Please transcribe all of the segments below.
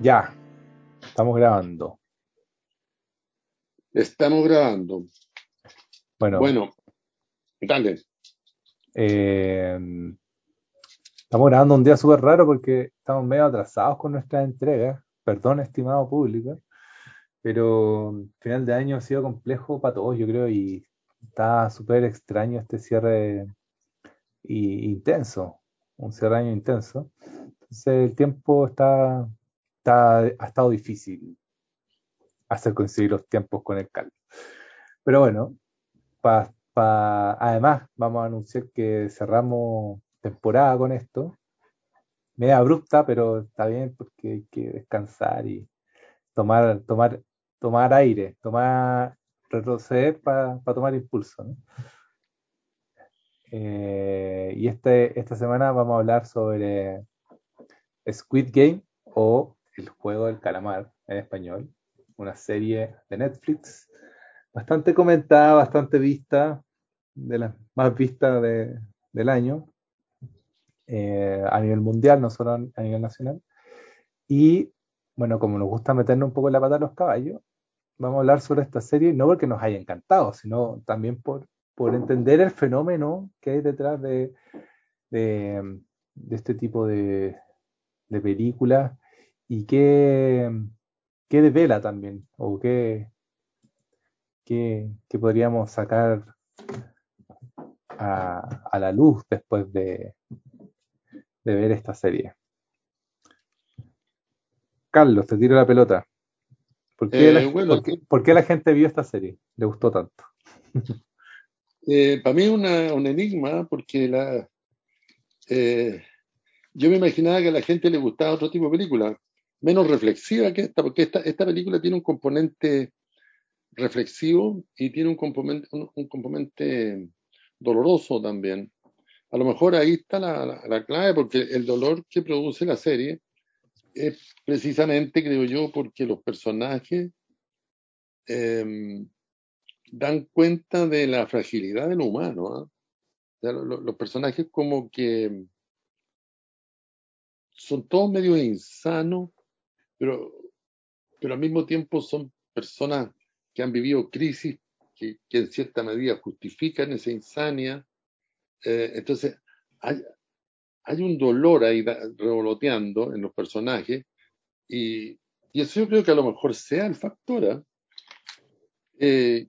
Ya, estamos grabando. Estamos grabando. Bueno, Bueno, dale. eh, estamos grabando un día súper raro porque estamos medio atrasados con nuestras entregas. Perdón, estimado público, pero final de año ha sido complejo para todos, yo creo, y está súper extraño este cierre y intenso, un cierre de año intenso. Entonces el tiempo está, ha estado difícil hacer coincidir los tiempos con el caldo. Pero bueno, pa- pa- además vamos a anunciar que cerramos temporada con esto. Media abrupta, pero está bien porque hay que descansar y tomar, tomar, tomar aire, tomar, retroceder para tomar impulso, ¿no? Eh, y este, esta semana vamos a hablar sobre Squid Game o El Juego del Calamar en español, una serie de Netflix bastante comentada, bastante vista, de las más vistas de- del año, eh, a nivel mundial, no solo a nivel nacional. Y bueno, como nos gusta meternos un poco en la pata a los caballos, vamos a hablar sobre esta serie, no porque nos haya encantado, sino también por, por entender el fenómeno que hay detrás de, de, de este tipo de, de películas y qué, qué devela también, o qué, qué, qué podríamos sacar a, a la luz después de, de ver esta serie. Carlos, te tiro la pelota. ¿Por qué, Eh, la, bueno, por qué- por qué la gente vio esta serie? ¿Le gustó tanto? eh, para mí es una- un enigma porque la, eh, yo me imaginaba que a la gente le gustaba otro tipo de película, menos reflexiva que esta, porque esta, esta película tiene un componente reflexivo y tiene un componente, un, componente doloroso también. A lo mejor ahí está la, la- la clave, porque el dolor que produce la serie es precisamente, creo yo, porque los personajes eh, dan cuenta de la fragilidad del humano. lo- los personajes como que son todos medio insanos, pero, pero al mismo tiempo son personas que han vivido crisis que, que en cierta medida justifican esa insania. Eh, entonces, hay, hay un dolor ahí revoloteando en los personajes y, y eso yo creo que a lo mejor sea el factor. ¿ah? Eh,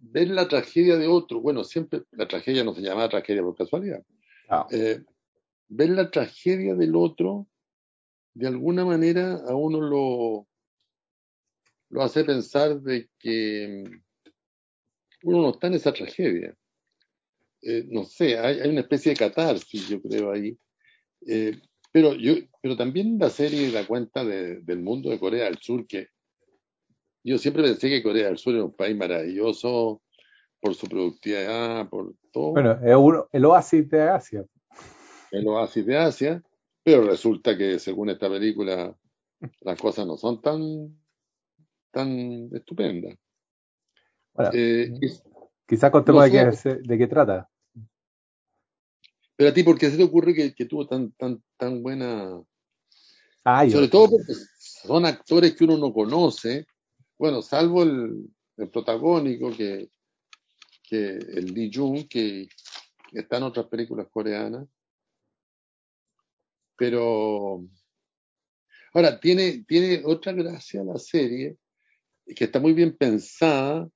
ver la tragedia de otro, bueno, siempre la tragedia no se llama tragedia por casualidad. Ah, Eh, ver la tragedia del otro, de alguna manera a uno lo, lo hace pensar de que uno no está en esa tragedia. Eh, no sé, hay, hay una especie de catarsis, yo creo, ahí. Eh, pero, yo, pero también la serie da cuenta de- del mundo de Corea del Sur, que yo siempre pensé que Corea del Sur era un país maravilloso por su productividad, por todo. bueno, es uno- el oasis de Asia. el oasis de Asia, pero resulta que según esta película las cosas no son tan, tan estupendas. Bueno, Eh, y- quizás contemos no de qué, de qué trata. pero a ti, ¿por qué se te ocurre que, que tuvo tan, tan, tan buena... Ah, yo, Sobre todo porque son actores que uno no conoce, bueno, salvo el, el protagónico, que, que el Lee Jung, que está en otras películas coreanas, pero... Ahora, tiene, tiene otra gracia la serie, que está muy bien pensada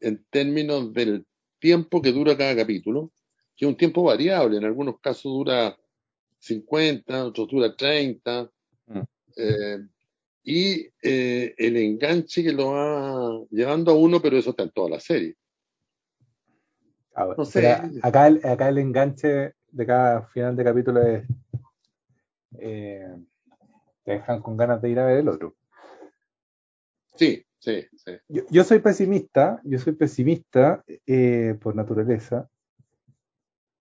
en términos del tiempo que dura cada capítulo, que es un tiempo variable, en algunos casos dura 50, otros dura 30, Mm. eh, y eh, el enganche que lo va llevando a uno, pero eso está en toda la serie. Ah, bueno, No sé. acá, el, acá el enganche de cada final de capítulo es. Eh, te dejan con ganas de ir a ver el otro. Sí, sí, sí. Yo, yo soy pesimista, yo soy pesimista eh, por naturaleza.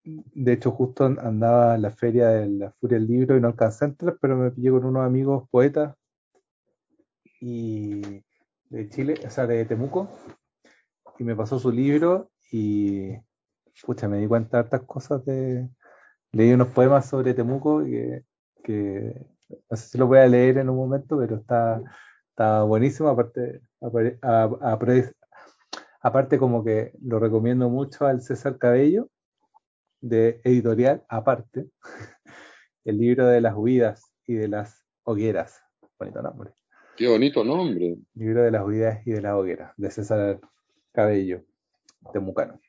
De hecho, justo andaba en la feria de la Furia del Libro y no alcancé a entrar, pero me pillé con unos amigos poetas y de Chile, o sea, de Temuco, y me pasó su libro y pucha, me di cuenta de hartas cosas de leí unos poemas sobre Temuco que, que No sé si lo voy a leer en un momento, pero está, está buenísimo. Aparte, aparte, como que lo recomiendo mucho al César Cabello, de editorial aparte, el libro de las huidas y de las hogueras. Bonito nombre. Qué bonito nombre. Libro de las huidas y de las hogueras, de César Cabello, de Mucano.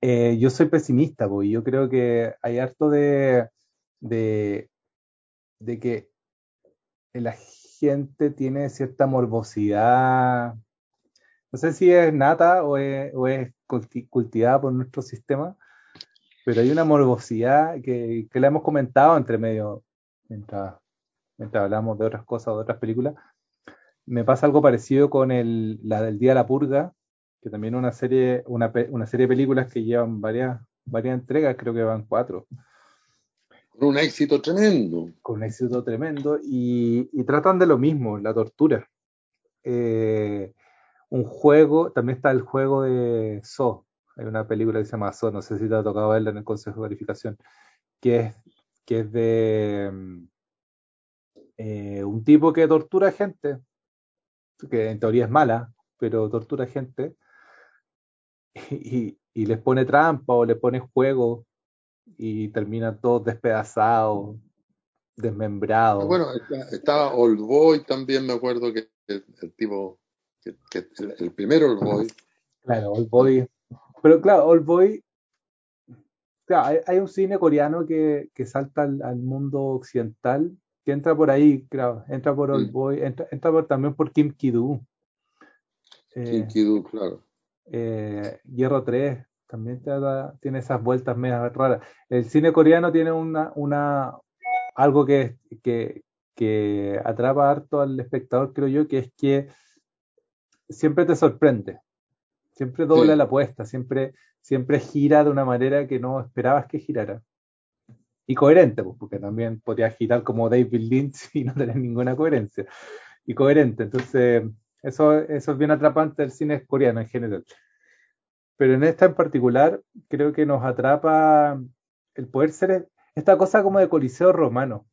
Eh, yo soy pesimista, porque yo creo que hay harto de, de, de que la gente tiene cierta morbosidad, no sé si es nata o es, o cultivada por nuestro sistema, pero hay una morbosidad que, que la hemos comentado entre medio, mientras, mientras hablamos de otras cosas, de otras películas. Me pasa algo parecido con el, la del Día de la Purga, que también es una serie, una, una serie de películas que llevan varias, varias entregas, creo que van cuatro. Con un éxito tremendo. Con un éxito tremendo y, tratan de lo mismo, la tortura. Eh, un juego, también está el juego de So, hay una película que se llama So, no sé si te ha tocado verla en el Consejo de Verificación, que es, que es de eh, un tipo que tortura gente, que en teoría es mala, pero tortura gente, y, y les pone trampa o le pone juego y terminan todos despedazados, desmembrados. Bueno, estaba Old Boy también, me acuerdo que el, el tipo, que, que el, el, primero Old Boy. Claro, Old Boy. Pero claro, Old Boy, claro, hay, hay un cine coreano que, que salta al, al, mundo occidental, que entra por ahí, claro, entra por Old Boy, entra, entra por, también por Kim Ki-doo. Kim eh, Ki-doo, claro. Eh, Hierro 3 también te da, tiene esas vueltas medias raras. El cine coreano tiene una, una algo que, que, que atrapa harto al espectador, creo yo, que es que siempre te sorprende, siempre dobla sí. la apuesta, siempre, siempre gira de una manera que no esperabas que girara. Y coherente, pues, porque también podría girar como David Lynch y no tener ninguna coherencia. Y coherente, entonces eso, eso es bien atrapante del cine coreano en general. Pero en esta en particular, creo que nos atrapa el poder ser esta cosa como de coliseo romano.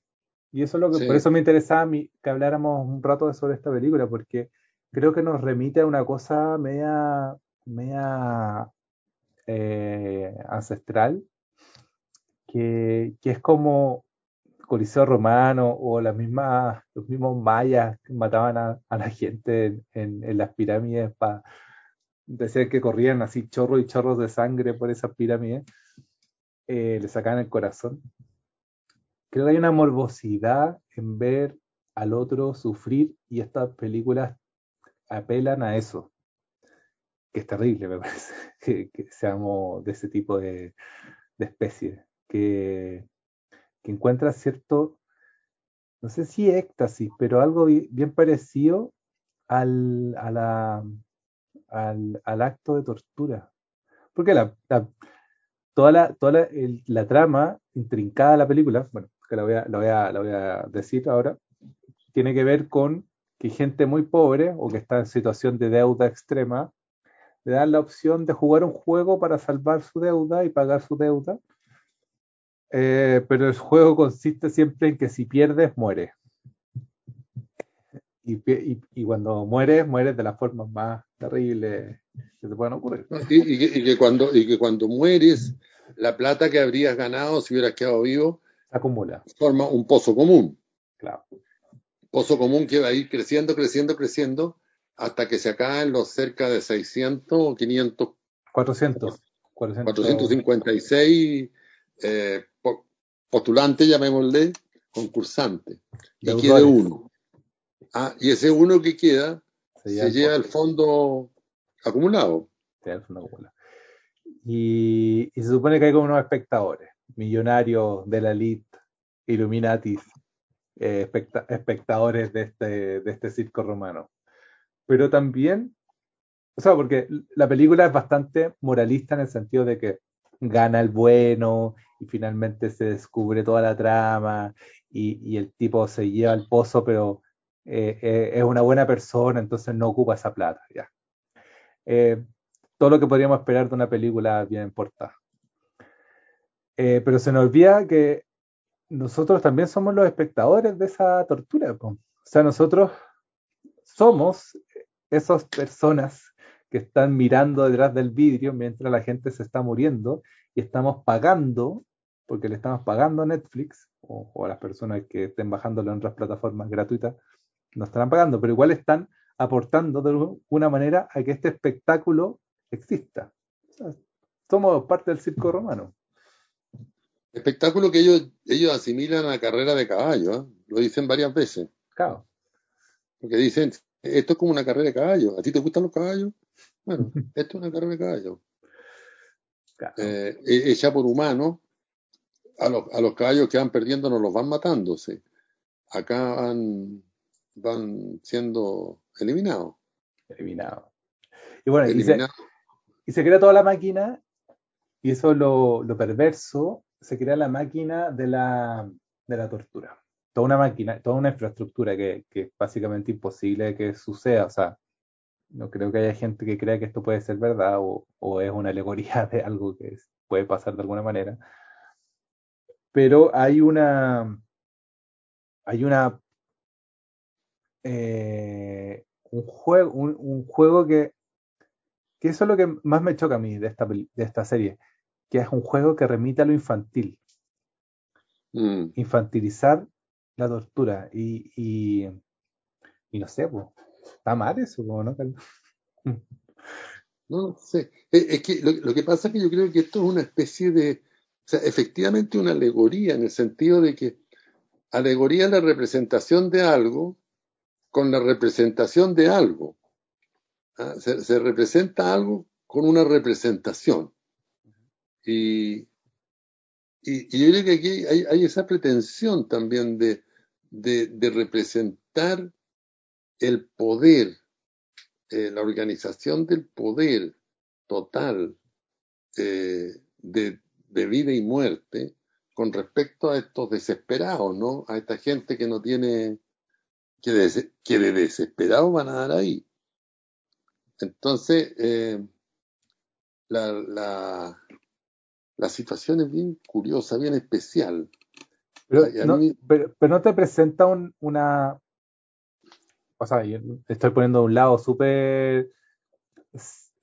Y eso es lo que, sí. por eso me interesaba a mí que habláramos un rato sobre esta película, porque creo que nos remite a una cosa media, media eh, ancestral, que, que es como Coliseo Romano o las mismas, los mismos mayas que mataban a, a la gente en, en, en las pirámides para decían que corrían así chorros y chorros de sangre por esas pirámides, eh, le sacaban el corazón. Creo que hay una morbosidad en ver al otro sufrir y estas películas apelan a eso, que es terrible, me parece, que, seamos de ese tipo de, de especie, que, que encuentra cierto, no sé si éxtasis, pero algo bien parecido al, a la, al, al, acto de tortura. Porque la, toda, la, toda la, trama intrincada de la película, bueno, que la voy, a, la, voy a, la voy a decir ahora, tiene que ver con que gente muy pobre o que está en situación de deuda extrema le dan la opción de jugar un juego para salvar su deuda y pagar su deuda. Eh, pero el juego consiste siempre en que si pierdes, mueres. Y, y, y, cuando mueres, mueres de las formas más terribles que te puedan ocurrir. Y, y, que, y, que, cuando, y que cuando mueres, la plata que habrías ganado si hubieras quedado vivo se acumula. Forma un pozo común. Claro. Pozo común que va a ir creciendo, creciendo, creciendo, hasta que se acaban los cerca de 600 o 500. 400. 400 456 eh, postulantes, llamémosle, concursantes. Y queda uno. Ah, y ese uno que queda se, se lleva el fondo acumulado. Se lleva el fondo acumulado. Y, y, se supone que hay como unos espectadores, millonarios de la elite, Illuminatis, eh, especta espectadores de este, de este circo romano. Pero también, o sea, porque la película es bastante moralista en el sentido de que gana el bueno y finalmente se descubre toda la trama y, y el tipo se lleva al pozo, pero eh, eh, es una buena persona, entonces no ocupa esa plata. Ya. Eh, todo lo que podríamos esperar de una película bien portada. pero se nos olvida que nosotros también somos los espectadores de esa tortura. O sea, nosotros somos esas personas que están mirando detrás del vidrio mientras la gente se está muriendo y estamos pagando, porque le estamos pagando a Netflix o, o a las personas que estén bajándolo en otras plataformas gratuitas, no estarán pagando, pero igual están aportando de alguna manera a que este espectáculo exista. O sea, somos parte del circo romano. Espectáculo que ellos, ellos asimilan a carrera de caballo, ¿eh? lo dicen varias veces. Claro. Porque dicen, esto es como una carrera de caballo. ¿A ti te gustan los caballos? Bueno, esto es una carrera de caballo. claro. Eh, hecha por humanos. A los, a los caballos que van perdiendo nos los van matándose. Acá van, van siendo eliminados. Eliminado. Y bueno, y se, Eliminados. y se crea toda la máquina, y eso es lo, lo perverso, se crea la máquina de la, de la tortura. Toda una máquina, toda una infraestructura que, que es básicamente imposible que suceda. O sea, no creo que haya gente que crea que esto puede ser verdad o, o es una alegoría de algo que es- puede pasar de alguna manera. Pero hay una, hay una, eh, un juego, un, un juego que, que eso es lo que más me choca a mí de esta, de esta serie, que es un juego que remite a lo infantil, Mm. infantilizar la tortura y, y, y no sé, pues, está mal eso, ¿no? Carlos? No sé. Es, es que lo, lo que pasa es que yo creo que esto es una especie de, o sea, efectivamente una alegoría en el sentido de que alegoría es la representación de algo con la representación de algo. ¿ah? Se, se representa algo con una representación. Y, y, yo creo que aquí hay, esa pretensión también de, de, de representar el poder, eh, la organización del poder total eh, de, de vida y muerte con respecto a estos desesperados, ¿no? A esta gente que no tiene, que de, que de desesperados van a dar ahí. Entonces, eh, la, la, la situación es bien curiosa, bien especial. Pero, a no, mí- pero, pero no te presenta un- una, o sea, yo estoy poniendo a un lado súper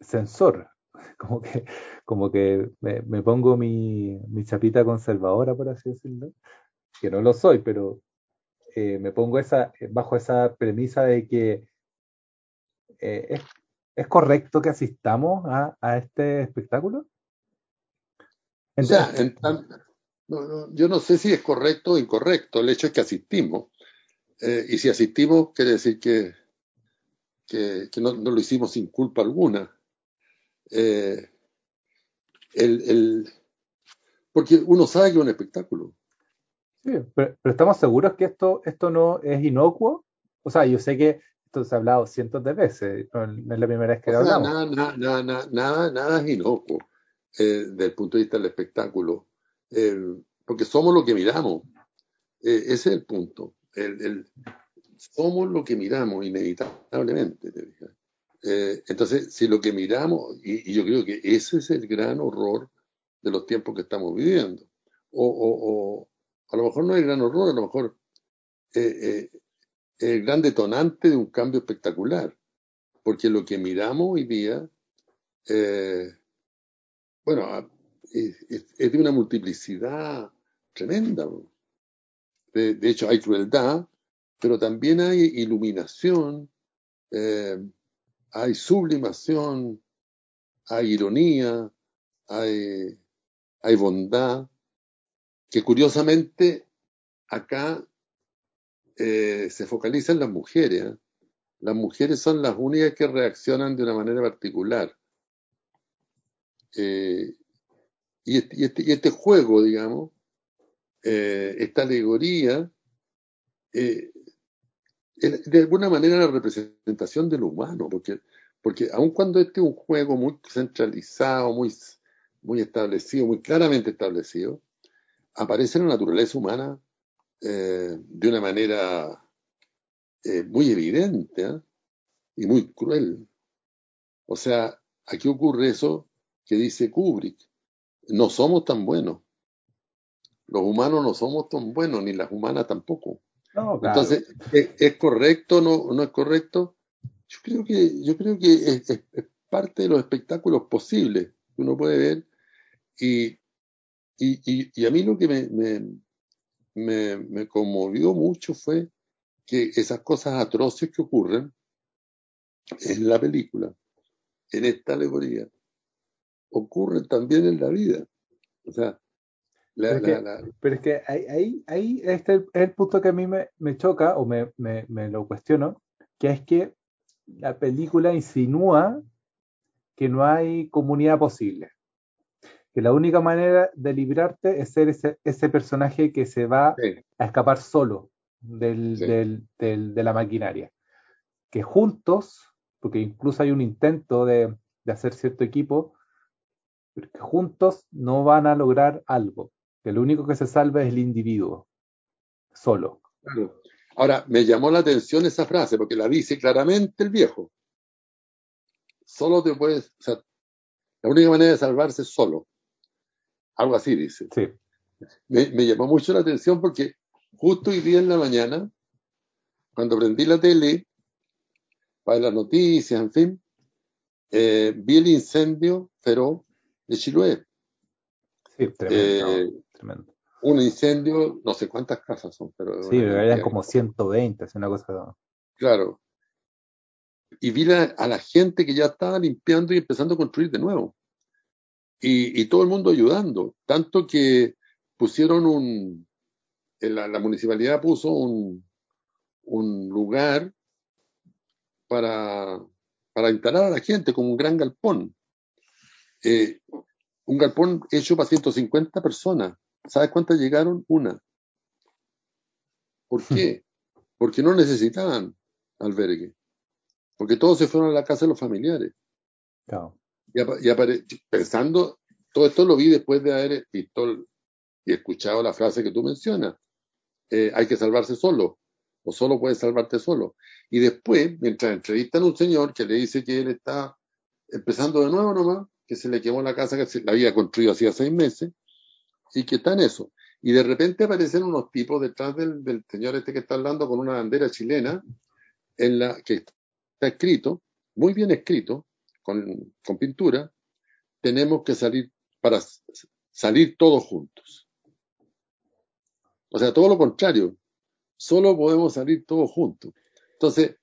sensor, como que, como que me, me pongo mi, mi chapita conservadora, por así decirlo, que no lo soy, pero eh, me pongo esa, bajo esa premisa de que eh, es, es correcto que asistamos a, a este espectáculo. O sea, en tan- no, no, yo no sé si es correcto o incorrecto, el hecho es que asistimos. Eh, y si asistimos, quiere decir que, que, que no, no lo hicimos sin culpa alguna. Eh, el, el- porque uno sabe que es un espectáculo. Sí, pero, pero estamos seguros que esto, esto no es inocuo. O sea, yo sé que esto se ha hablado cientos de veces, no, es la primera vez que O lo sea, hablamos. nada, nada, nada, nada, nada, es inocuo eh, desde el punto de vista del espectáculo. Eh, porque somos lo que miramos. Eh, ese es el punto. El, el- somos lo que miramos, inevitablemente. te. Eh, entonces, si lo que miramos, y, y yo creo que ese es el gran horror de los tiempos que estamos viviendo. O, o- o a lo mejor no el gran horror, a lo mejor eh, eh, el gran detonante de un cambio espectacular. Porque lo que miramos hoy día, eh, bueno, a- es, de una multiplicidad tremenda. de hecho, hay crueldad, pero también hay iluminación, eh, hay sublimación, hay ironía, hay, hay bondad, que curiosamente acá eh, se focaliza en las mujeres. ¿eh? Las mujeres son las únicas que reaccionan de una manera particular. Eh, y, este, y, este, juego, digamos, esta alegoría, es de alguna manera la representación de lo humano, porque, porque aun cuando este es un juego muy centralizado, muy, muy establecido, muy claramente establecido, aparece la naturaleza humana eh, de una manera eh, muy evidente ¿eh? y muy cruel. O sea, aquí ocurre eso que dice Kubrick, no somos tan buenos. los humanos no somos tan buenos, ni las humanas tampoco. No, claro. Entonces, ¿es, correcto o no, no es correcto? Yo creo que, yo creo que es, es, parte de los espectáculos posibles que uno puede ver. Y, y, y, y a mí lo que me, me, me, me, conmovió mucho fue que esas cosas atroces que ocurren en la película, en esta alegoría, ocurren también en la vida. O sea, la, pero, es que, la, pero, es que, ahí, ahí, este es el punto que a mí me, me choca o me, me, me, lo cuestiono, que es que la película insinúa que no hay comunidad posible. Que la única manera de librarte es ser ese, ese personaje que se va sí. a escapar solo del, Sí. del, del, de la maquinaria. Que juntos, porque incluso hay un intento de, de hacer cierto equipo, pero que juntos no van a lograr algo. Que lo único que se salva es el individuo, solo. Claro. Ahora, me llamó la atención esa frase, porque la dice claramente el viejo. Solo te puedes, o sea, la única manera de salvarse es solo. Algo así dice. Sí. Me, me llamó mucho la atención porque justo hoy día en la mañana, cuando prendí la tele, para las noticias, en fin, eh, vi el incendio feroz de Chiloé. Sí, tremendo, Eh, tremendo. Un incendio, no sé cuántas casas son, pero Sí, pero eran como 120, es una cosa. Claro. Y vi la- a la gente que ya estaba limpiando y empezando a construir de nuevo. Y, y todo el mundo ayudando. Tanto que pusieron un, en la, la municipalidad puso un, un lugar para, para instalar a la gente como un gran galpón. Eh, un galpón hecho para 150 personas. ¿Sabes cuántas llegaron? Una. ¿Por qué? Porque no necesitaban albergue. Porque todos se fueron a la casa de los familiares. Claro. Y, y pensando, todo esto lo vi después de haber visto y escuchado la frase que tú mencionas. Eh, hay que salvarse solo, o solo puedes salvarte solo. Y después, mientras entrevistan a un señor que le dice que él está empezando de nuevo nomás, que se le quemó la casa que se la había construido hacía seis meses, y que está en eso. Y de repente aparecen unos tipos detrás del, del señor este que está hablando con una bandera chilena, en la que está escrito, muy bien escrito, con, pintura, tenemos que salir para salir todos juntos. O sea, todo lo contrario, solo podemos salir todos juntos. Entonces,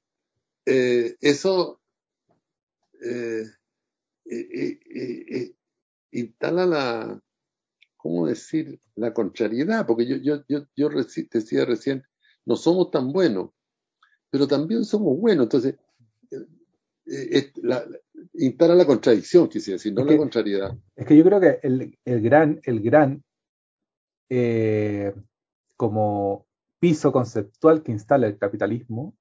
eh, eso eh, eh, instala la, ¿cómo decir? La contrariedad, porque yo, yo, yo, yo decía recién, no somos tan buenos, pero también somos buenos. Entonces, es la- instala la contradicción, quisiera decir, no Es la que- contrariedad. Es que yo creo que el, el gran, el gran eh, como piso conceptual que instala el capitalismo,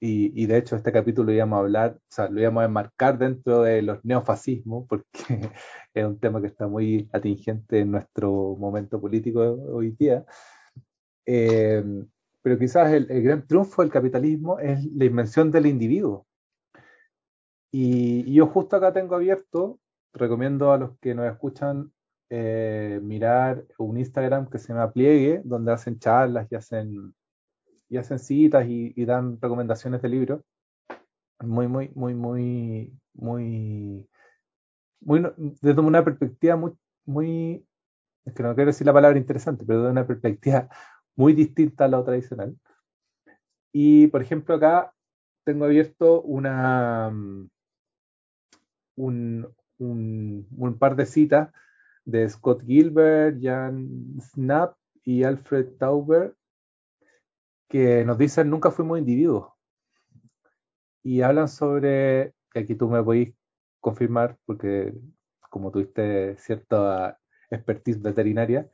y, y de hecho este capítulo lo íbamos a hablar, o sea, lo íbamos a enmarcar dentro de los neofascismos, porque es un tema que está muy atingente en nuestro momento político hoy día. Eh, pero quizás el, el gran triunfo del capitalismo es la invención del individuo. Y, yo justo acá tengo abierto, recomiendo a los que nos escuchan eh, mirar un Instagram que se llama Pliegue, donde hacen charlas y hacen, y hacen citas y, y dan recomendaciones de libros. Muy, muy, muy, muy, muy, muy, desde una perspectiva muy, muy, es que no quiero decir la palabra interesante, pero desde una perspectiva muy distinta a lo tradicional. Y, por ejemplo, acá tengo abierto una, mm, un, un, par de citas de Scott Gilbert, Jan Snap y Alfred Tauber que nos dicen nunca fuimos individuos y hablan sobre, que aquí tú me podéis confirmar porque como tuviste cierta expertise veterinaria,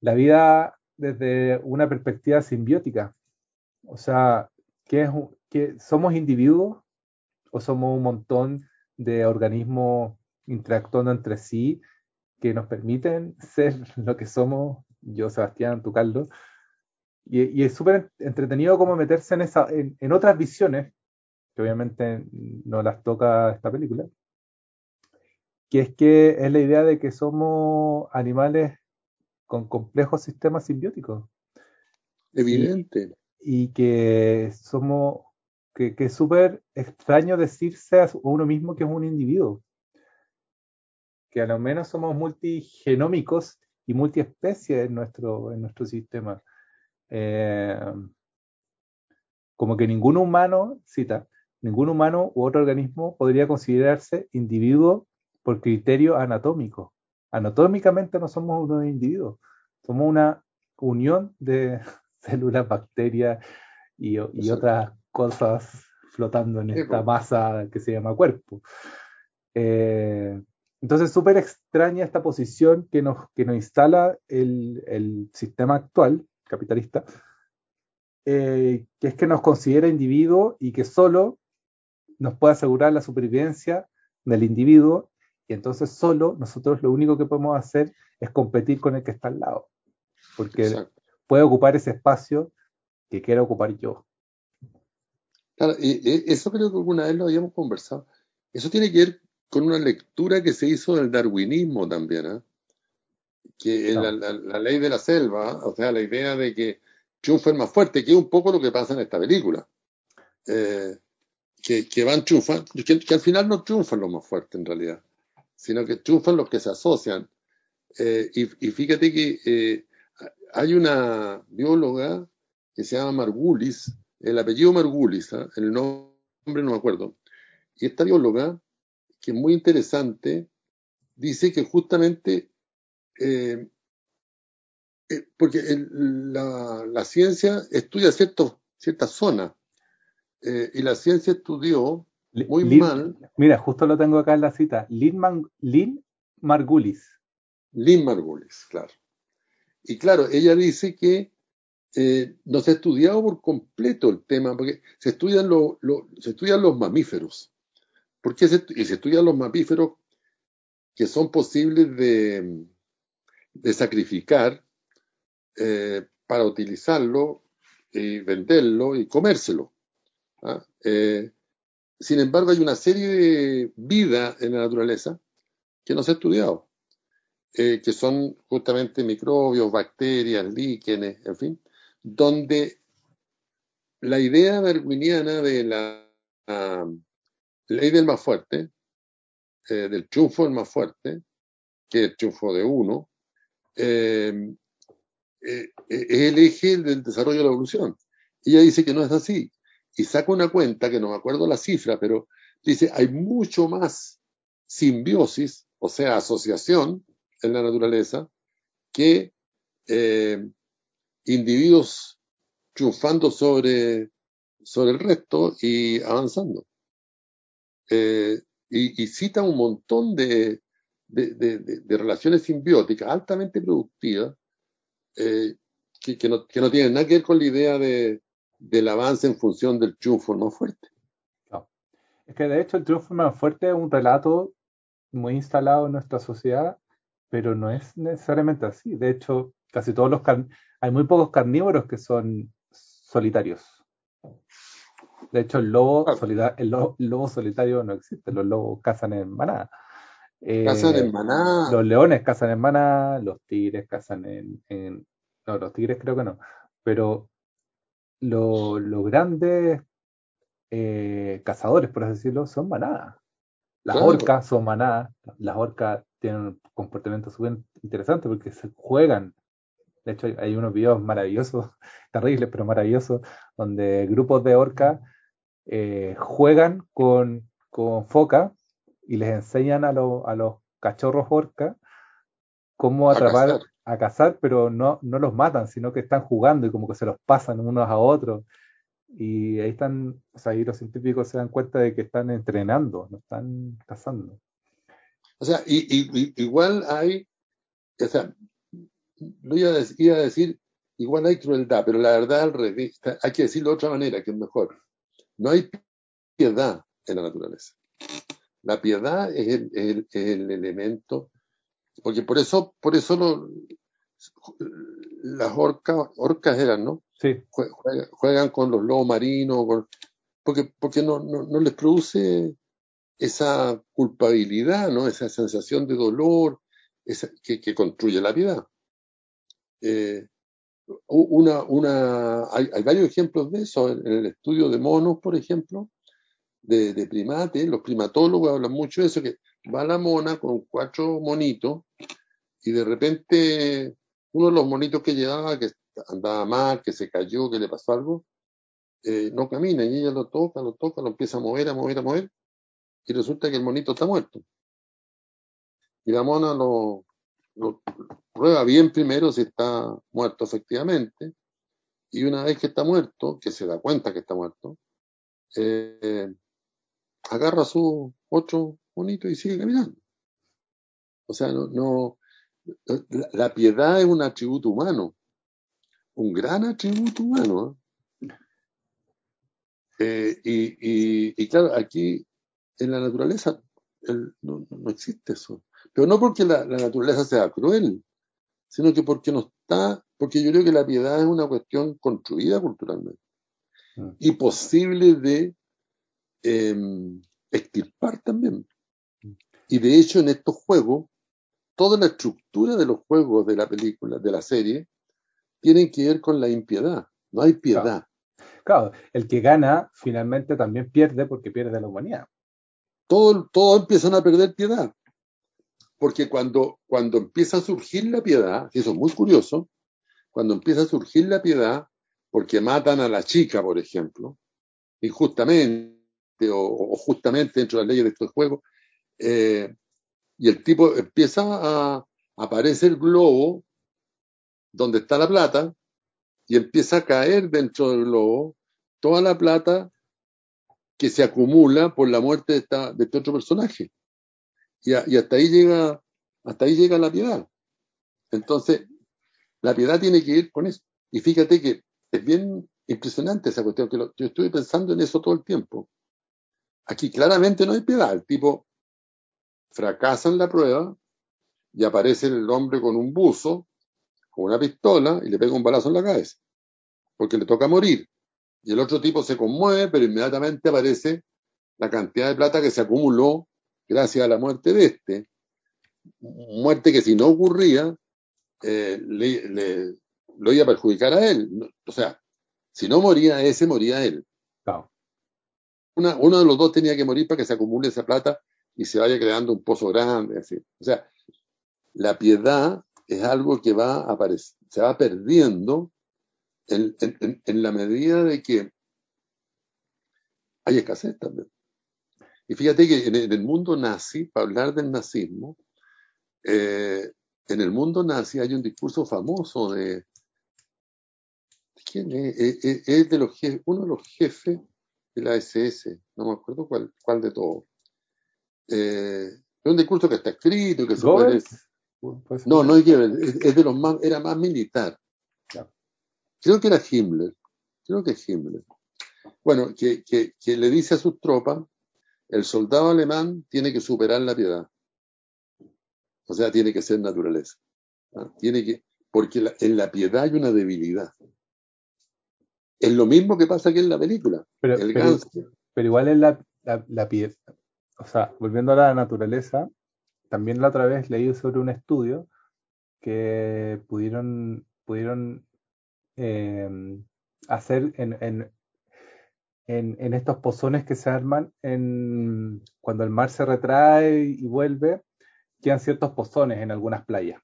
la vida desde una perspectiva simbiótica. O sea, ¿qué es qué- ¿somos individuos o somos un montón de organismos interactuando entre sí que nos permiten ser lo que somos, yo, Sebastián, tú, Carlos? Y, y es súper entretenido como meterse en, esa, en, en otras visiones, que obviamente no las toca esta película, que es que es la idea de que somos animales con complejos sistemas simbióticos. Evidente. Y, que somos, que, que es súper extraño decirse a uno mismo que es un individuo. Que a lo menos somos multigenómicos y multiespecies en nuestro, en nuestro sistema. Eh, como que ningún humano, cita, ningún humano u otro organismo podría considerarse individuo por criterio anatómico. Anatómicamente no somos unos individuos, somos una unión de células, bacterias y, otras cosas flotando en esta masa que se llama cuerpo. Eh, entonces, súper extraña esta posición que nos, que nos instala el, el sistema actual capitalista, eh, que es que nos considera individuo y que solo nos puede asegurar la supervivencia del individuo y entonces solo nosotros lo único que podemos hacer es competir con el que está al lado, porque puede ocupar ese espacio que quiera ocupar yo. Claro, y, eso creo que alguna vez lo habíamos conversado. Eso tiene que ver con una lectura que se hizo del darwinismo también, ¿eh? que la, la, ley de la selva, o sea, la idea de que triunfa el más fuerte, que es un poco lo que pasa en esta película. Eh, que, que, van triunfan, que, que, al final no triunfan los más fuertes en realidad, sino que triunfan los que se asocian. Eh, y, y, fíjate que eh, hay una bióloga que se llama Margulis, el apellido Margulis, ¿eh? el nombre no me acuerdo, y esta bióloga que es muy interesante, dice que justamente, eh, eh, porque la, ciencia estudia cierto, cierta zona, eh, y la ciencia estudió muy mal. Mira, justo lo tengo acá en la cita, Lynn, Margulis. Lynn Margulis, claro. Y claro, ella dice que no se ha estudiado por completo el tema, porque se estudian, se estudian los mamíferos. ¿Por qué se, y se estudian los mamíferos que son posibles de, de sacrificar eh, para utilizarlo y venderlo y comérselo. ¿ah? Eh, sin embargo, hay una serie de vida en la naturaleza que no se ha estudiado, eh, que son justamente microbios, bacterias, líquenes, en fin, donde la idea darwiniana de la ley del más fuerte, eh, del triunfo del más fuerte, que es el triunfo de uno, eh, eh, es el eje del desarrollo de la evolución. Ella dice que no es así. Y saca una cuenta, que no me acuerdo la cifra, pero dice, hay mucho más simbiosis, o sea, asociación en la naturaleza, que individuos triunfando sobre, sobre el resto y avanzando. Eh, y, cita un montón de, de, relaciones simbióticas altamente productivas eh, que, no, que, no, tienen nada que ver con la idea de, del avance en función del triunfo más fuerte. Es que de hecho el triunfo más fuerte es un relato muy instalado en nuestra sociedad, pero no es necesariamente así. De hecho, casi todos los hay muy pocos carnívoros que son solitarios. De hecho, el lobo, el lobo, solitario no existe, los lobos cazan en manada. Eh, cazan en manada. Los leones cazan en manada, los tigres cazan en, No, los tigres creo que no. Pero los grandes eh, cazadores, por así decirlo, son manadas. Las orcas son manadas. Las orcas tienen un comportamiento súper interesante porque se juegan de hecho, hay unos videos maravillosos, terribles, pero maravillosos, donde grupos de orcas eh, juegan con, con foca y les enseñan a, a los cachorros orca cómo atrapar, a cazar. pero no, no los matan, sino que están jugando y como que se los pasan unos a otros. Y ahí están, o sea, ahí los científicos se dan cuenta de que están entrenando, no están cazando. O sea, y, igual hay, o sea, no iba a, decir, igual hay crueldad, pero la verdad al revés, hay que decirlo de otra manera, que es mejor. No hay piedad en la naturaleza. La piedad es el, elemento, porque por eso, por eso las orcas, orcas eran, ¿no? Sí. Juegan, con los lobos marinos, porque, porque no, no, les produce esa culpabilidad, ¿no? Esa sensación de dolor esa, que, que construye la piedad. Eh, hay, varios ejemplos de eso en, el estudio de monos, por ejemplo, de, de, primates. Los primatólogos hablan mucho de eso, que va la mona con cuatro monitos y de repente uno de los monitos que llevaba, que andaba mal, que se cayó, que le pasó algo, eh, no camina y ella lo toca, lo toca, lo empieza a mover, a mover, a mover y resulta que el monito está muerto. Y la mona lo prueba bien primero si está muerto efectivamente, y una vez que está muerto, que se da cuenta que está muerto, eh, agarra su otro monito y sigue caminando. O sea, no, no la, piedad es un atributo humano, un gran atributo humano. ¿eh? Eh, y, y, y, claro, aquí en la naturaleza el, no, no, existe eso. Pero no porque la, naturaleza sea cruel, sino que porque no está, porque yo creo que la piedad es una cuestión construida culturalmente mm. y posible de eh, extirpar también. Y de hecho en estos juegos, toda la estructura de los juegos de la película, de la serie, tienen que ver con la impiedad. No hay piedad. Claro, claro. el que gana finalmente también pierde porque pierde la humanidad todos todo empiezan a perder piedad. Porque cuando, cuando empieza a surgir la piedad, y eso es muy curioso, cuando empieza a surgir la piedad, porque matan a la chica, por ejemplo, injustamente o, justamente dentro de las leyes de este juego, eh, y el tipo empieza a aparecer el globo donde está la plata y empieza a caer dentro del globo toda la plata que se acumula por la muerte de, de este otro personaje. Y, a, y, hasta ahí llega, hasta ahí llega la piedad. Entonces, la piedad tiene que ir con eso. Y fíjate que es bien impresionante esa cuestión, que lo, yo estuve pensando en eso todo el tiempo. Aquí claramente no hay piedad. El tipo fracasa en la prueba y aparece el hombre con un buzo, con una pistola y le pega un balazo en la cabeza. Porque le toca morir. Y el otro tipo se conmueve, pero inmediatamente aparece la cantidad de plata que se acumuló gracias a la muerte de este. Muerte que si no ocurría, eh, le, le, lo iba a perjudicar a él. O sea, si no moría ese, moría él. Claro. Una, uno de los dos tenía que morir para que se acumule esa plata y se vaya creando un pozo grande. Así. O sea, la piedad es algo que va a se va perdiendo en, en, en, la medida de que hay escasez también. Y fíjate que en, el mundo nazi, para hablar del nazismo, eh, en el mundo nazi hay un discurso famoso de, ¿de quién es? Es, es, es de los jefes, uno de los jefes de la SS, no me acuerdo cuál, cuál de todos. Eh, es un discurso que está escrito, que se puede... No, no es es, es de los más, era más militar. Creo que era Himmler, creo que es Himmler. Bueno, que, que, que le dice a sus tropas, el soldado alemán tiene que superar la piedad. O sea, tiene que ser naturaleza. ¿no? Tiene que, porque la, en la piedad hay una debilidad. Es lo mismo que pasa aquí en la película. Pero, el pero, pero igual en la, la, la piedad, o sea, volviendo a la naturaleza, también la otra vez leí sobre un estudio que pudieron, pudieron eh, hacer en, en, en, en, estos pozones que se arman en, cuando el mar se retrae y vuelve, quedan ciertos pozones en algunas playas,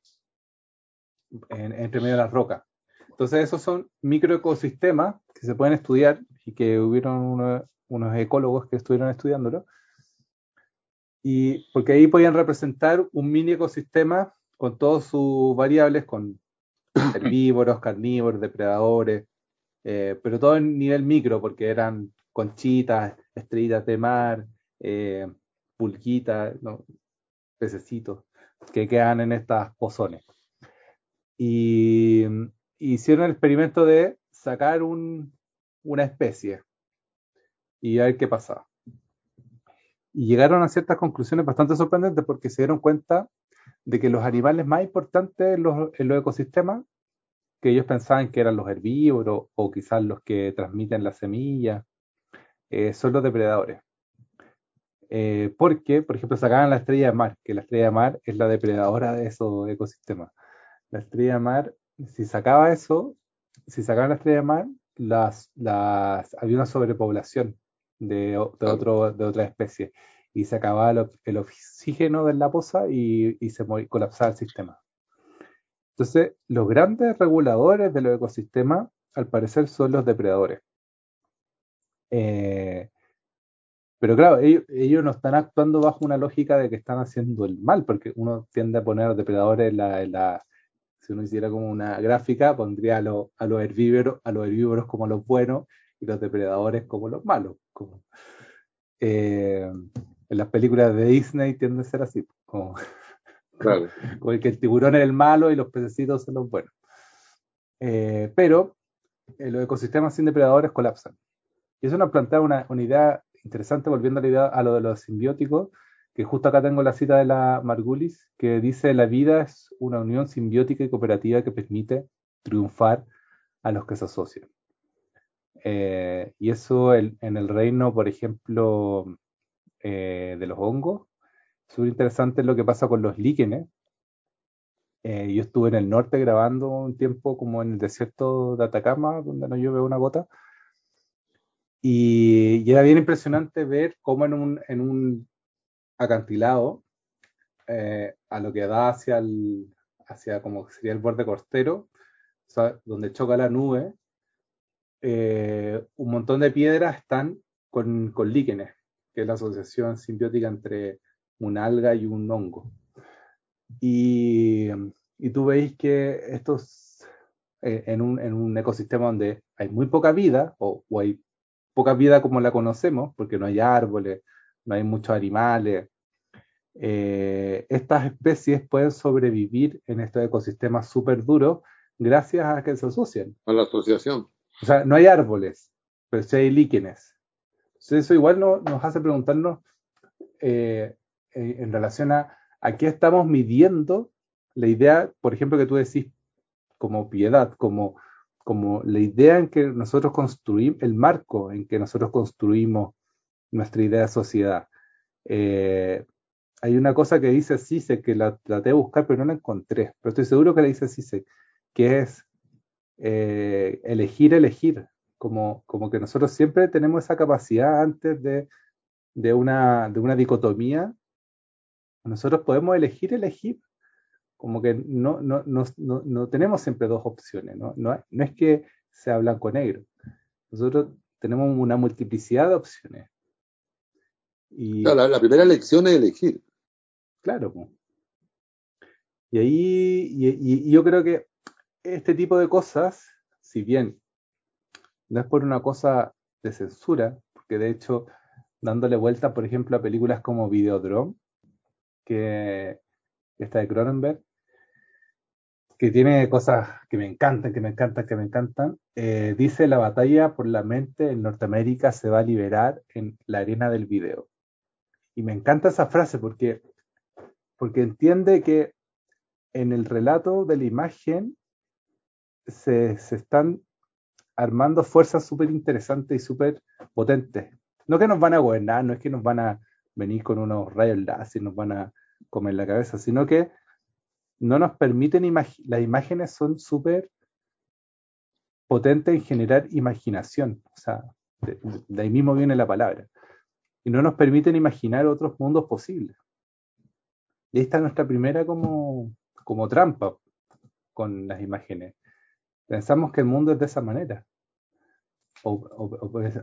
en, entre medio de las rocas. Entonces esos son microecosistemas que se pueden estudiar y que hubieron uno, unos ecólogos que estuvieron estudiándolo. Y porque ahí podían representar un mini ecosistema con todas sus variables, con herbívoros, carnívoros, depredadores, eh, pero todo en nivel micro, porque eran conchitas, estrellitas de mar, eh, pulquitas, ¿no? pececitos que quedan en estas pozones. Y, hicieron el experimento de sacar un, una especie y a ver qué pasaba. Y llegaron a ciertas conclusiones bastante sorprendentes porque se dieron cuenta de que los animales más importantes en los, en los ecosistemas, que ellos pensaban que eran los herbívoros o quizás los que transmiten las semillas, eh, son los depredadores. Eh, porque, por ejemplo, sacaban la estrella de mar, que la estrella de mar es la depredadora de esos ecosistemas. La estrella de mar si sacaba eso, si sacaba la estrella de mar, las, las, había una sobrepoblación de, de, otro, de otra especie y se acababa el, el oxígeno de la poza y, y se colapsaba el sistema. Entonces, los grandes reguladores de los ecosistemas, al parecer, son los depredadores. Eh, pero claro, ellos, no están actuando bajo una lógica de que están haciendo el mal, porque uno tiende a poner depredadores la, la si uno hiciera como una gráfica, pondría a, lo, a, los herbívoros, a los herbívoros como los buenos y los depredadores como los malos. Eh, en las películas de Disney tiende a ser así, claro. como que el tiburón es el malo y los pececitos son los buenos. Eh, pero eh, los ecosistemas sin depredadores colapsan. Y eso nos plantea una, una idea interesante, volviendo a la idea a lo de los simbióticos, que justo acá tengo la cita de la Margulis, que dice, la vida es una unión simbiótica y cooperativa que permite triunfar a los que se asocian. Eh, y eso el, en el reino, por ejemplo, eh, de los hongos, súper interesante lo que pasa con los líquenes. Eh, yo estuve en el norte grabando un tiempo como en el desierto de Atacama, donde no llueve una gota, y, y, era bien impresionante ver cómo en un, en un acantilado, eh, a lo que da hacia el, hacia como sería el borde costero, o sea, donde choca la nube, eh, un montón de piedras están con, con, líquenes, que es la asociación simbiótica entre un alga y un hongo. Y, y tú veis que estos, eh, en, un, en, un, ecosistema donde hay muy poca vida, o, o hay poca vida como la conocemos, porque no hay árboles, no hay muchos animales. Eh, estas especies pueden sobrevivir en estos ecosistemas súper duros gracias a que se asocian. A la asociación. O sea, no hay árboles, pero sí hay líquenes. Entonces eso igual no, nos hace preguntarnos eh, en relación a qué estamos midiendo la idea, por ejemplo, que tú decís como piedad, como, como la idea en que nosotros construimos, el marco en que nosotros construimos nuestra idea de sociedad. Eh, hay una cosa que dice CISEC que la traté de buscar pero no la encontré, pero estoy seguro que la dice CISEC, que es eh, elegir, elegir, como, como que nosotros siempre tenemos esa capacidad antes de, de, una, de una dicotomía, nosotros podemos elegir, elegir, como que no, no, no, no, no tenemos siempre dos opciones, ¿no? No, no es que sea blanco-negro, nosotros tenemos una multiplicidad de opciones. Y, claro, la, la, primera elección es elegir. Claro. Y ahí, y, y, yo creo que este tipo de cosas, si bien no es por una cosa de censura, porque de hecho, dándole vuelta, por ejemplo, a películas como Videodrome, que está de Cronenberg, que tiene cosas que me encantan, que me encantan, que me encantan. Eh, dice, la batalla por la mente en Norteamérica se va a liberar en la arena del video. Y me encanta esa frase porque, porque entiende que en el relato de la imagen se, se están armando fuerzas súper interesantes y súper potentes. No que nos van a gobernar, no es que nos van a venir con unos rayos láser nos van a comer la cabeza, sino que no nos permiten las imágenes son súper potentes en generar imaginación, o sea, de, ahí mismo viene la palabra y no nos permiten imaginar otros mundos posibles. Y ahí está nuestra primera como, como trampa con las imágenes. Pensamos que el mundo es de esa manera. O,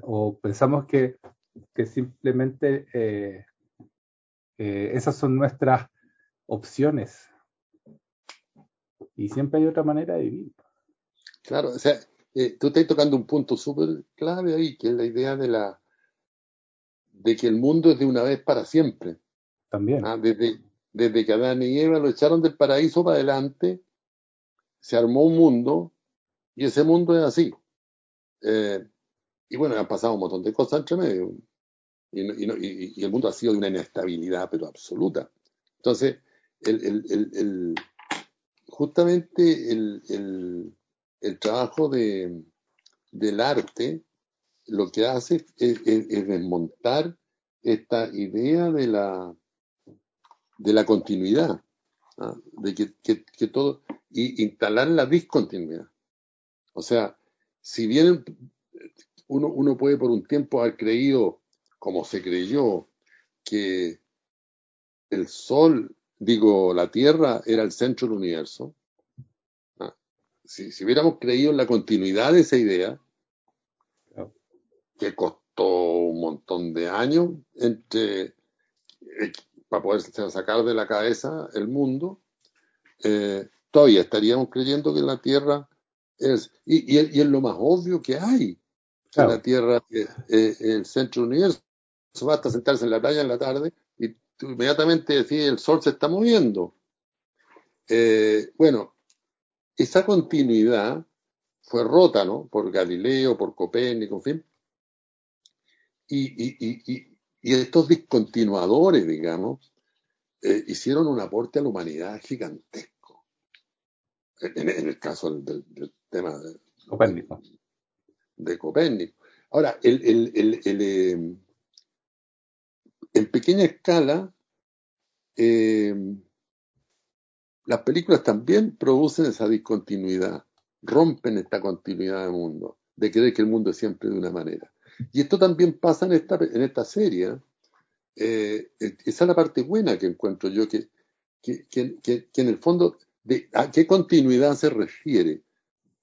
o pensamos que, que simplemente eh, eh, esas son nuestras opciones. Y siempre hay otra manera de vivir. Claro, o sea, eh, tú estás tocando un punto súper clave ahí, que es la idea de la de que el mundo es de una vez para siempre. También. Ah, desde, desde que Adán y Eva lo echaron del paraíso para adelante, se armó un mundo y ese mundo es así. Eh, y bueno, han pasado un montón de cosas entre medio. Y, y, y, el mundo ha sido de una inestabilidad, pero absoluta. Entonces, el, el, el, justamente el, trabajo de, del arte lo que hace es, desmontar esta idea de la, de la continuidad. ¿ah? de que, que, que, todo, y instalar la discontinuidad. O sea, si bien uno, uno puede por un tiempo haber creído, como se creyó, que el Sol, digo, la Tierra era el centro del universo, ¿ah? si, si hubiéramos creído en la continuidad de esa idea, que costó un montón de años entre eh, para poder sacar de la cabeza el mundo, eh, todavía estaríamos creyendo que la Tierra es, y, y, y es lo más obvio que hay, que la Tierra es, es, el centro del universo. Basta sentarse en la playa en la tarde y tú inmediatamente decís el Sol se está moviendo. Eh, bueno, esa continuidad fue rota, ¿no? Por Galileo, por Copérnico, en fin. Y, y, y, y estos discontinuadores, digamos, eh, hicieron un aporte a la humanidad gigantesco. En, en el caso del, del tema de Copérnico. De Copérnico. Ahora, el, el, el, eh, en pequeña escala, eh, las películas también producen esa discontinuidad, rompen esta continuidad de mundo, de creer que el mundo es siempre de una manera. Y esto también pasa en esta, en esta serie. Eh, esa es la parte buena que encuentro yo, que, que, que, que en el fondo, ¿a qué continuidad se refiere?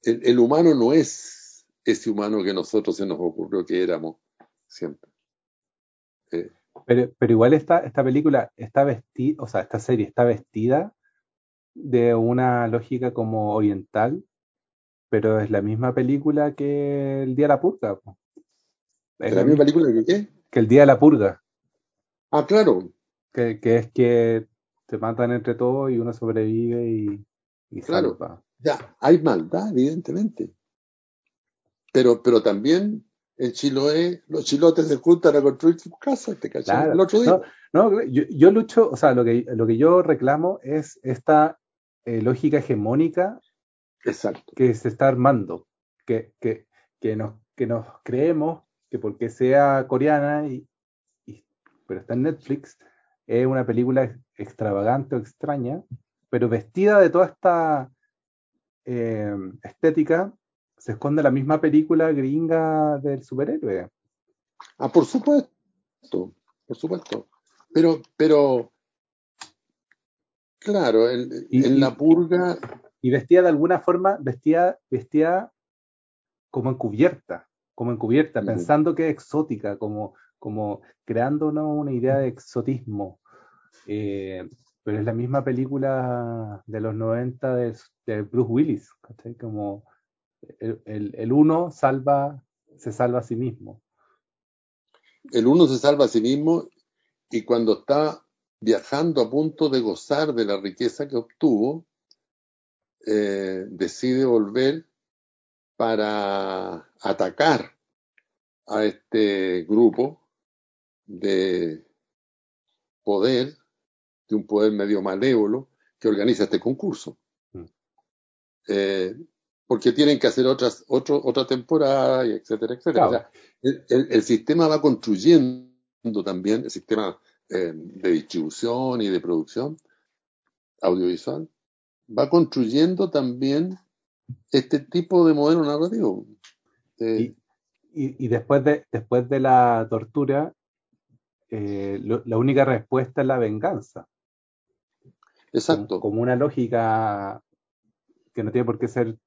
El, humano no es ese humano que nosotros se nos ocurrió que éramos siempre. Eh, pero, pero igual esta, esta película está vestida, o sea, esta serie está vestida de una lógica como oriental, pero es la misma película que El Día de la Purga. ¿Es la misma película que qué? Que El Día de la Purga. Ah, claro. Que, que es que se matan entre todos y uno sobrevive y, y claro. Salva. Ya, hay maldad, evidentemente. Pero, pero también en Chiloé, los chilotes se juntan a construir sus casas, ¿te? Claro. El otro día. No, no yo, yo, lucho, o sea, lo que, lo que yo reclamo es esta eh, lógica hegemónica Exacto. que se está armando, que, que, que, nos, que nos creemos que porque sea coreana, y, y, pero está en Netflix, es una película extravagante o extraña, pero vestida de toda esta eh, estética, se esconde la misma película gringa del superhéroe. Ah, por supuesto, por supuesto. Pero, pero, claro, el, y, en la purga. Y vestida de alguna forma, vestida, vestida como encubierta, como encubierta, uh -huh. pensando que es exótica, como, como creándonos una idea de exotismo. Eh, pero es la misma película de los 90 de, de Bruce Willis, ¿cachai? Como el, el, el, uno salva, se salva a sí mismo. El uno se salva a sí mismo y cuando está viajando a punto de gozar de la riqueza que obtuvo, eh, decide volver para atacar a este grupo de poder, de un poder medio malévolo, que organiza este concurso. Mm. Eh, porque tienen que hacer otras, otro, otra temporada, y etcétera, etcétera. Claro. O sea, el, el, el, sistema va construyendo también, el sistema eh, de distribución y de producción audiovisual, va construyendo también este tipo de modelo narrativo. Eh, y, y, y, después, de, después de la tortura, eh, lo, la única respuesta es la venganza. Exacto. Como, como, una lógica que no tiene por qué ser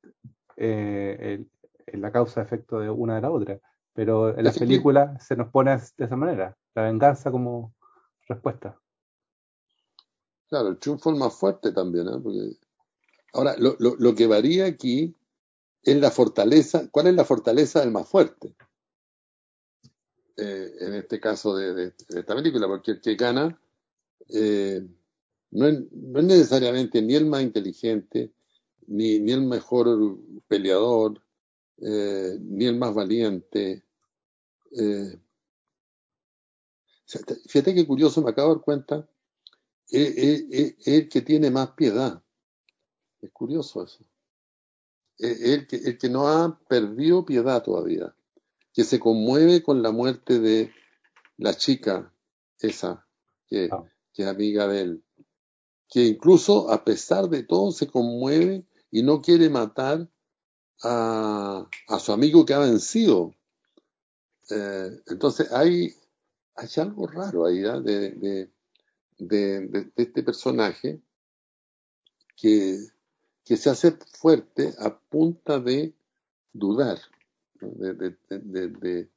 eh, el, la causa-efecto de una de la otra. Pero en las películas se nos pone de esa manera, la venganza como respuesta. Claro, el triunfo es más fuerte también, ¿eh? Porque... Ahora, lo, lo, lo, que varía aquí es la fortaleza, ¿cuál es la fortaleza del más fuerte? Eh, en este caso de, de, de, esta película, porque el que gana eh, no, es, no, es, necesariamente ni el más inteligente, ni, ni el mejor peleador, eh, ni el más valiente. Eh, fíjate qué curioso, me acabo de dar cuenta, es, es, es, el que tiene más piedad. Es curioso eso. Es el que, el que no ha perdido piedad todavía, que se conmueve con la muerte de la chica esa, que, oh. que es amiga de él, que incluso a pesar de todo se conmueve y no quiere matar a, a su amigo que ha vencido. Eh, entonces hay, hay algo raro ahí ¿ah? de, de, de, este personaje que, que se hace fuerte a punta de dudar, de,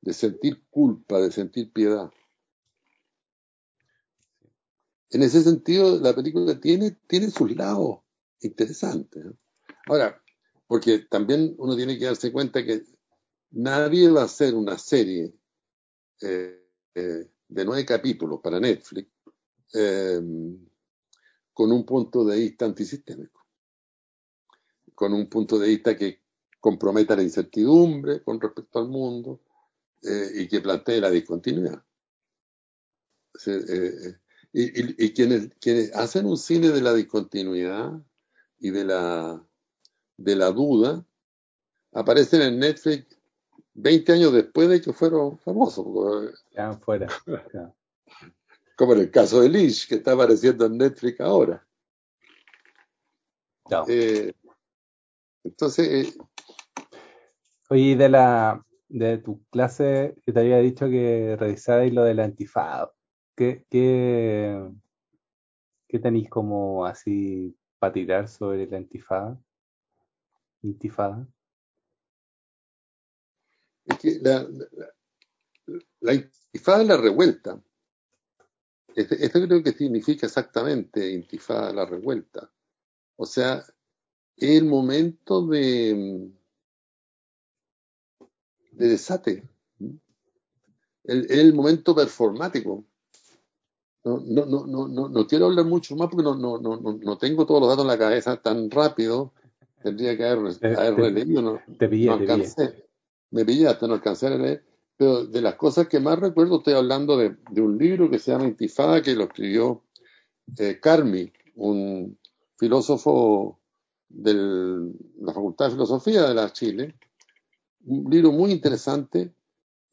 de sentir culpa, de sentir piedad. En ese sentido, la película tiene, tiene sus lados interesantes. ¿no? Ahora, porque también uno tiene que darse cuenta que nadie va a hacer una serie eh, eh, de nueve capítulos para Netflix eh, con un punto de vista antisistémico, con un punto de vista que comprometa la incertidumbre con respecto al mundo eh, y que plantee la discontinuidad. Y, y, y quienes, quienes hacen un cine de la discontinuidad y de la, de la duda aparecen en Netflix 20 años después de que fueron famosos. Ya fuera. Ya. Como en el caso de Lynch, que está apareciendo en Netflix ahora. No. Eh, entonces, eh, Oye, de la de tu clase que te había dicho que revisáis lo del antifado. ¿Qué, qué, qué tenéis como así para tirar sobre la antifada? Intifada. es que la, la, la intifada es la revuelta. Este- Esto creo que significa exactamente intifada, la revuelta. O sea, es el momento de, de desate. El, el momento performático. No, no, no, no, no, quiero hablar mucho más porque no, no, no, no tengo todos los datos en la cabeza tan rápido. Tendría que haber, Te, haber te, releído, no, te pillé, no te pillé. alcancé. Me pillaste, no alcancé a leer. Pero de las cosas que más recuerdo, estoy hablando de, de un libro que se llama Intifada, que lo escribió eh, Carmi, un filósofo de la Facultad de Filosofía de la Chile. Un libro muy interesante.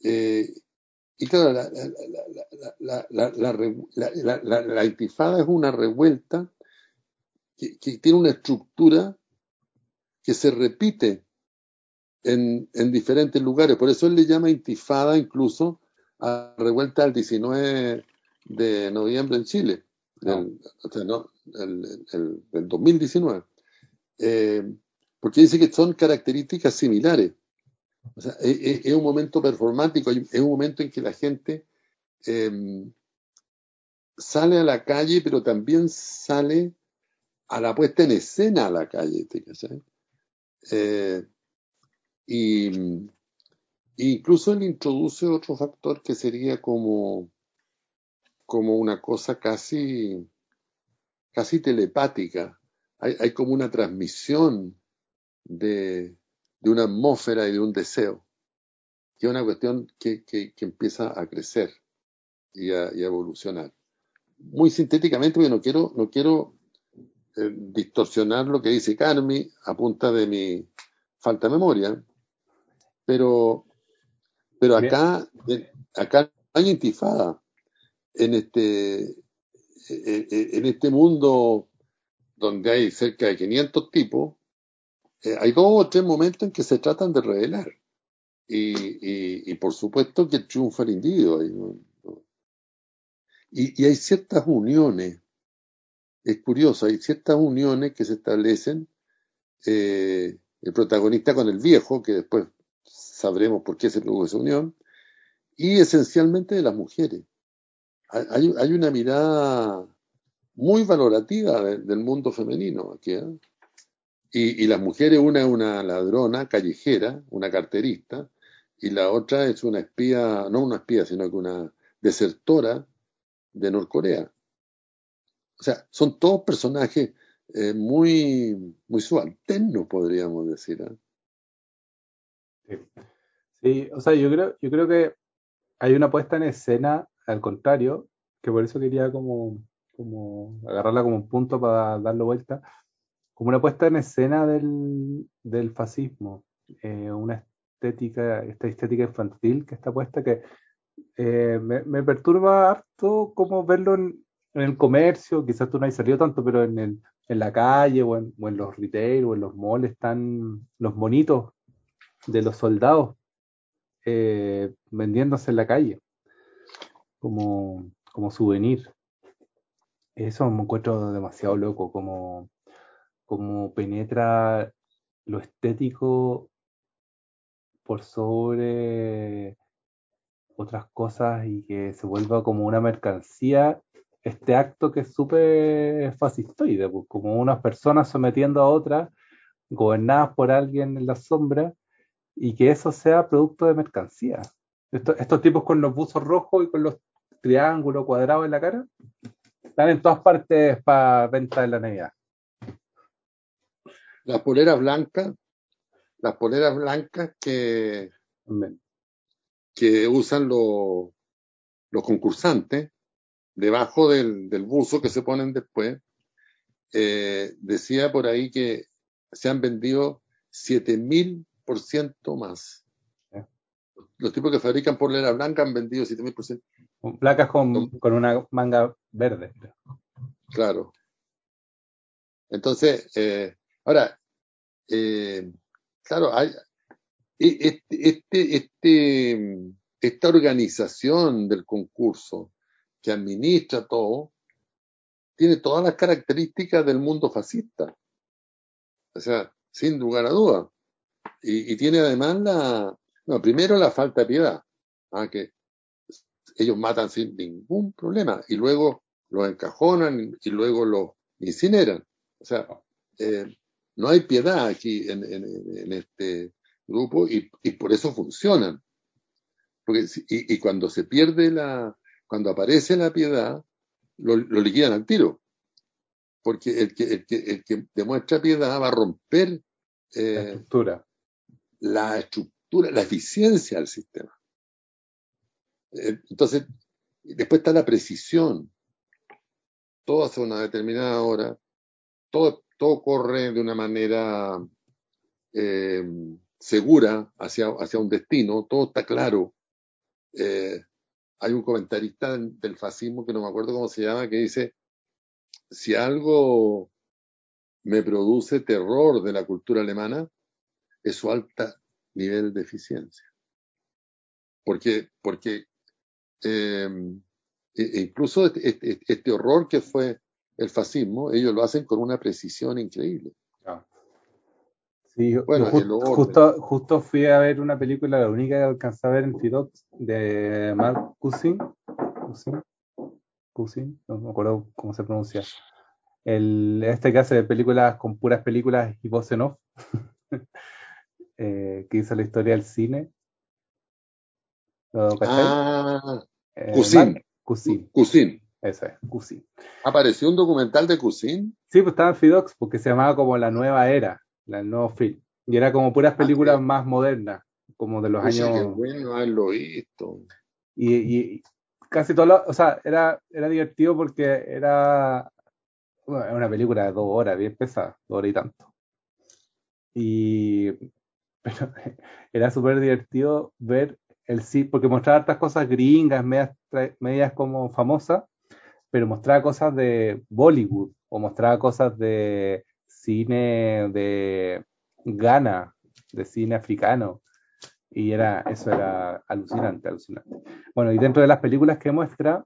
eh, y claro, la, la, la, intifada es una revuelta que, que tiene una estructura que se repite en, en diferentes lugares. Por eso él le llama intifada incluso a la revuelta del 19 de noviembre en Chile, No. del, o sea, no, el, el- del 2019. Eh, porque dice que son características similares. O sea, es, es- es un momento performático, es un momento en que la gente eh, sale a la calle, pero también sale a la puesta en escena a la calle. ¿te? Eh, incluso él introduce otro factor que sería como, como una cosa casi, casi telepática. Hay, hay como una transmisión de, de una atmósfera y de un deseo, que es una cuestión que, que, que empieza a crecer y a, y a evolucionar. Muy sintéticamente, porque no quiero, no quiero eh, distorsionar lo que dice Carmi a punta de mi falta de memoria, pero, pero acá, eh, acá hay intifada en este, eh, en este mundo donde hay cerca de 500 tipos, eh, hay dos o tres momentos en que se tratan de revelar. Y, por supuesto que triunfa el individuo. Y, y hay ciertas uniones, es curioso, hay ciertas uniones que se establecen, eh, el protagonista con el viejo, que después sabremos por qué se produjo esa unión, y esencialmente de las mujeres. Hay, hay- una mirada muy valorativa de- del mundo femenino aquí. ¿eh? Y, y las mujeres, una es una ladrona callejera, una carterista, y la otra es una espía, no una espía, sino que una desertora de Norcorea. O sea, son todos personajes eh, muy, muy subalternos, podríamos decir. ¿eh? Sí. Sí, o sea, yo creo, yo creo que hay una puesta en escena, al contrario, que por eso quería como, como agarrarla como un punto para darle vuelta, como una puesta en escena del, del fascismo, eh, una estética, esta estética infantil que está puesta que eh, me, perturba harto como verlo en, el comercio, quizás tú no has salido tanto, pero en, el, en la calle o en, o en los retail o en los malls están los monitos de los soldados eh, vendiéndose en la calle como, como souvenir. Eso me encuentro demasiado loco, como, como penetra lo estético por sobre otras cosas y que se vuelva como una mercancía este acto que es súper fascistoide, pues, como unas personas sometiendo a otras, gobernadas por alguien en la sombra, y que eso sea producto de mercancía. Estos, tipos con los buzos rojos y con los triángulos cuadrados en la cara, están en todas partes para venta de la Navidad. Las poleras blancas, las poleras blancas que, que usan los, los concursantes, debajo del, del, buzo que se ponen después, eh, decía por ahí que se han vendido 7000% más. Los tipos que fabrican polera blanca han vendido 7000%. Placas con, con una manga verde. Claro. Entonces, eh, ahora, eh, claro, hay, este, este, este, esta organización del concurso que administra todo, tiene todas las características del mundo fascista. O sea, sin lugar a duda. Y, y tiene además la, no, primero la falta de piedad, ¿ah? que ellos matan sin ningún problema y luego los encajonan y luego los incineran. O sea, eh, no hay piedad aquí en, en, en este grupo y, y, por eso funcionan. Porque, y, y, cuando se pierde la, cuando aparece la piedad, lo, lo liquidan al tiro. Porque el que, el, que, el que demuestra piedad va a romper eh, la estructura. La estructura, la eficiencia del sistema. Entonces, después está la precisión. Todo hace una determinada hora, todo, todo corre de una manera eh, segura hacia, hacia un destino, todo está claro. Eh, hay un comentarista del fascismo que no me acuerdo cómo se llama, que dice, si algo me produce terror de la cultura alemana, es su alta nivel de eficiencia. Porque, porque eh, incluso este, este, este, horror que fue el fascismo, ellos lo hacen con una precisión increíble. Ah. Sí, bueno, just, justo, justo, fui a ver una película, la única que alcanzé a ver en Fidox, de Mark Cousin, Cousin, Cousin, no me acuerdo cómo se pronuncia. El, este que hace películas con puras películas y voz en off, eh, que hizo la historia del cine. ¿Lo ah, eh, Cousin. Cousin. Eso es, Cousin. ¿Apareció un documental de Cousin? Sí, pues estaba en Fidox porque se llamaba como La Nueva Era, el nuevo film. Y era como puras películas ah, más modernas, como de los años. Qué bueno haberlo visto. Y, y casi todo, lo, o sea, era, era divertido porque era bueno, una película de dos horas, bien pesada, dos horas y tanto. Y pero, era súper divertido ver el sí, porque mostraba estas cosas gringas, medias, medias como famosas, pero mostraba cosas de Bollywood o mostraba cosas de cine de Ghana, de cine africano. Y era, eso era alucinante, alucinante. Bueno, y dentro de las películas que muestra,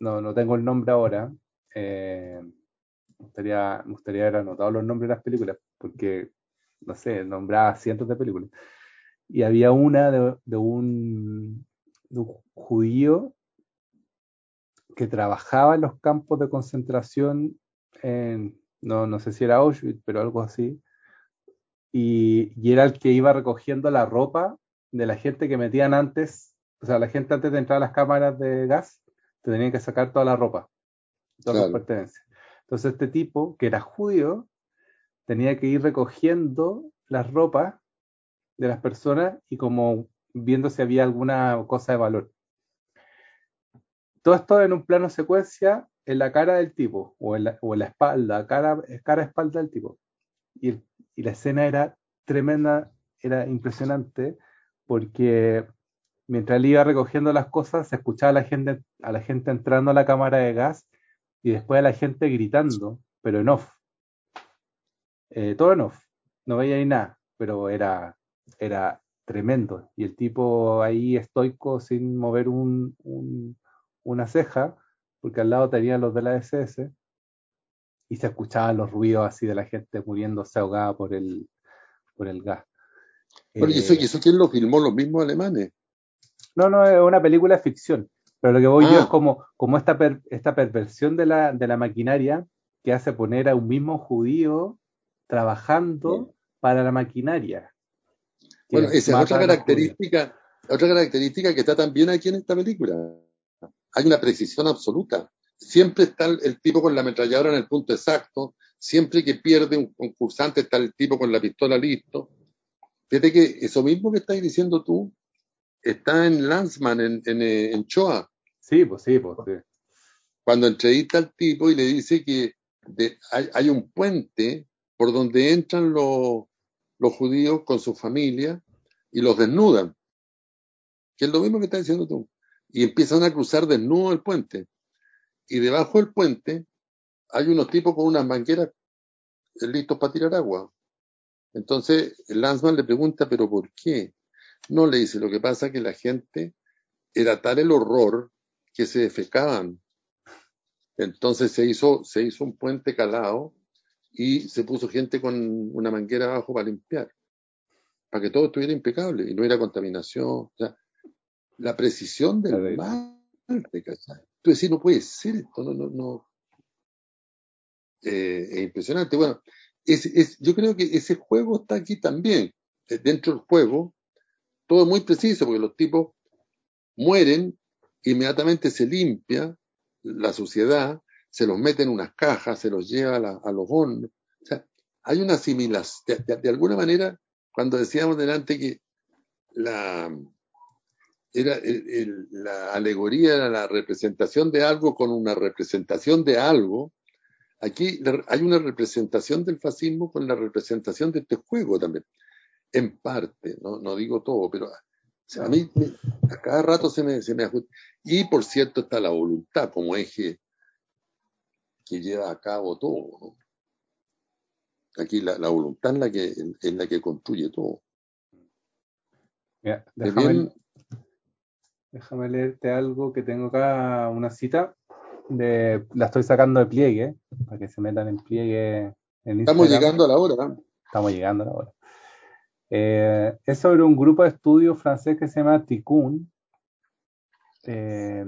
no, no tengo el nombre ahora, eh, me, gustaría, me gustaría haber anotado los nombres de las películas, porque, no sé, nombraba cientos de películas. Y había una de, un judío que trabajaba en los campos de concentración en, no, no sé si era Auschwitz, pero algo así, y, y, era el que iba recogiendo la ropa de la gente que metían antes, o sea, la gente antes de entrar a las cámaras de gas, te tenían que sacar toda la ropa, todas claro. las pertenencias. Entonces este tipo, que era judío, tenía que ir recogiendo las ropas de las personas y como viendo si había alguna cosa de valor. Todo esto en un plano secuencia en la cara del tipo, o en la, o la espalda, cara, cara espalda del tipo. Y, la escena era tremenda, era impresionante, porque mientras él iba recogiendo las cosas, se escuchaba a la gente, a la gente entrando a la cámara de gas y después a la gente gritando, pero en off. Eh, todo en off. No veía ahí nada, pero era, era tremendo. Y el tipo ahí estoico sin mover un, una ceja, porque al lado tenía los de la SS, y se escuchaban los ruidos así de la gente muriéndose ahogada por el, por el gas. ¿y, eso, ¿y eso quién lo filmó? ¿Los mismos alemanes? No, no, es una película de ficción. Pero lo que voy yo es como, como esta, per, esta perversión de la, de la maquinaria que hace poner a un mismo judío trabajando para la maquinaria. Bueno, esa es otra característica, otra característica que está también aquí en esta película. Hay una precisión absoluta. Siempre está el, tipo con la ametralladora en el punto exacto. Siempre que pierde un concursante está el tipo con la pistola listo. Fíjate que eso mismo que estás diciendo tú está en Lanzman, en, en, en Choa. Sí, pues sí, pues sí. Cuando entrevista al tipo y le dice que de, hay, hay, un puente por donde entran los, los judíos con su familia y los desnudan. Que es lo mismo que estás diciendo tú. Y empiezan a cruzar desnudo el puente. Y debajo del puente hay unos tipos con unas mangueras listos para tirar agua. Entonces, el Lanzman le pregunta, ¿pero por qué? No le dice, lo que pasa es que la gente era tal el horror que se defecaban. Entonces se hizo, se hizo un puente calado y se puso gente con una manguera abajo para limpiar, para que todo estuviera impecable y no hubiera contaminación. La precisión del mal, Tú decís, no puede ser esto, no, no, no. Eh, es impresionante. Bueno, es, es, yo creo que ese juego está aquí también. Dentro del juego, todo es muy preciso, porque los tipos mueren inmediatamente se limpia la suciedad, se los mete en unas cajas, se los lleva a, la, a los hornos. O sea, hay una similación. De, de, de, alguna manera, cuando decíamos delante que la, era el, el, la alegoría era la representación de algo con una representación de algo, aquí hay una representación del fascismo con la representación de este juego también. En parte, no, no digo todo, pero sea, a mí me, a cada rato se me, se me ajusta. Y por cierto está la voluntad como eje que lleva a cabo todo. ¿no? Aquí la, la, voluntad es la que, es la que construye todo. Déjame, bien, déjame, leerte algo que tengo acá, una cita. De, la estoy sacando de pliegue, para que se metan en pliegue. En Estamos llegando a la hora. Estamos llegando a la hora. Eh, es sobre un grupo de estudio francés que se llama Tikkun, eh,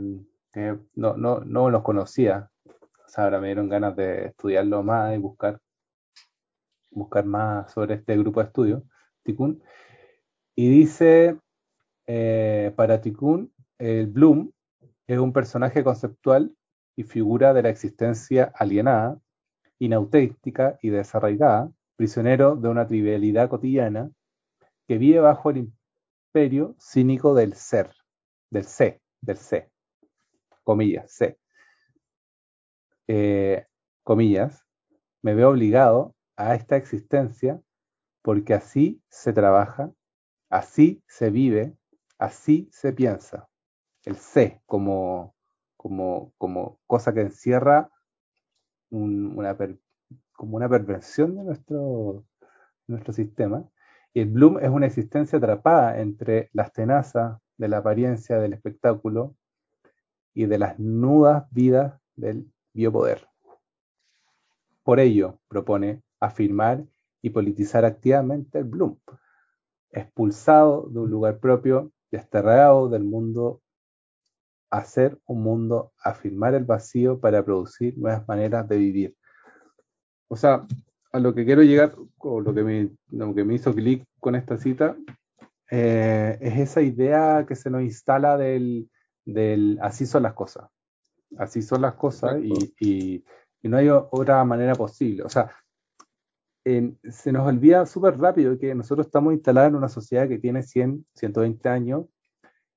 que no, no, no los conocía. O sea, ahora me dieron ganas de estudiarlo más y buscar, buscar más sobre este grupo de estudio, Tikkun. Y dice, eh, para Tikkun, el Bloom es un personaje conceptual y figura de la existencia alienada, inauténtica y desarraigada, prisionero de una trivialidad cotidiana que vive bajo el imperio cínico del ser, del C, del C, comillas, C. Eh, comillas, me veo obligado a esta existencia porque así se trabaja, así se vive, así se piensa. El C como, como, como cosa que encierra un, una como una perversión de nuestro, nuestro sistema. Y el Bloom es una existencia atrapada entre las tenazas de la apariencia del espectáculo y de las nudas vidas del biopoder. Por ello, propone afirmar y politizar activamente el Bloom, expulsado de un lugar propio, desterrado del mundo, hacer un mundo, afirmar el vacío para producir nuevas maneras de vivir. O sea, a lo que quiero llegar, o lo que me, lo que me hizo clic con esta cita, eh, es esa idea que se nos instala del, del, así son las cosas. Así son las cosas y, y, y no hay otra manera posible. O sea, en, se nos olvida súper rápido que nosotros estamos instalados en una sociedad que tiene 100, 120 años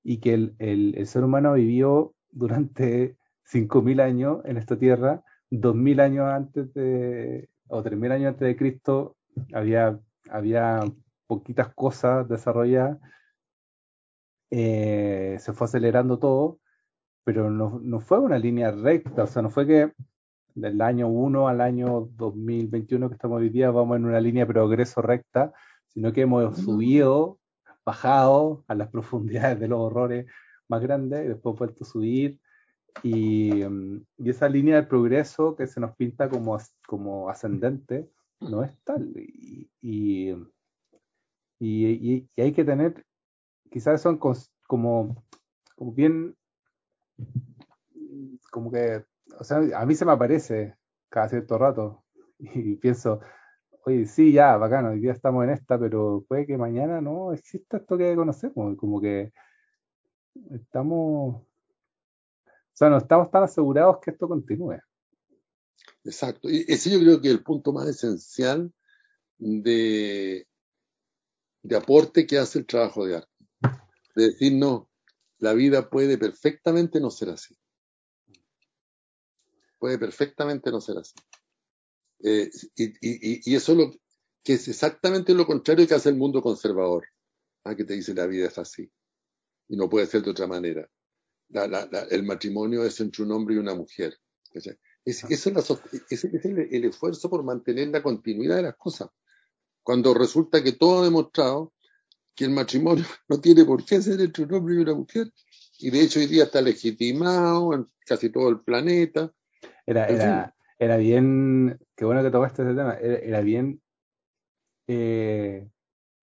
y que el, el, el ser humano vivió durante 5.000 años en esta tierra, 2.000 años antes de, o 3.000 años antes de Cristo, había, había poquitas cosas desarrolladas, eh, se fue acelerando todo, pero no, no, fue una línea recta, o sea, no fue que del año 1 al año 2021 que estamos hoy día, vamos en una línea de progreso recta, sino que hemos subido, bajado a las profundidades de los horrores más grandes y después vuelto a subir. Y, y, esa línea de progreso que se nos pinta como, como ascendente no es tal. Y, y, y hay que tener, quizás son como, como bien, como que o sea, a mí se me aparece cada cierto rato y pienso, oye, sí, ya, bacano, hoy día estamos en esta, pero puede que mañana no exista esto que conocemos, como que estamos, o sea, no estamos tan asegurados que esto continúe. Exacto, y ese yo creo que es el punto más esencial de, de aporte que hace el trabajo de arte. De decir, no, la vida puede perfectamente no ser así puede perfectamente no ser así. Eh, y, eso es lo que es exactamente lo contrario que hace el mundo conservador, ¿ah? que te dice la vida es así y no puede ser de otra manera. el matrimonio es entre un hombre y una mujer. Es, es, es, el, esfuerzo por mantener la continuidad de las cosas. Cuando resulta que todo ha demostrado que el matrimonio no tiene por qué ser entre un hombre y una mujer. Y de hecho hoy día está legitimado en casi todo el planeta. Era, era, era bien, qué bueno que tocaste ese tema, era, bien eh,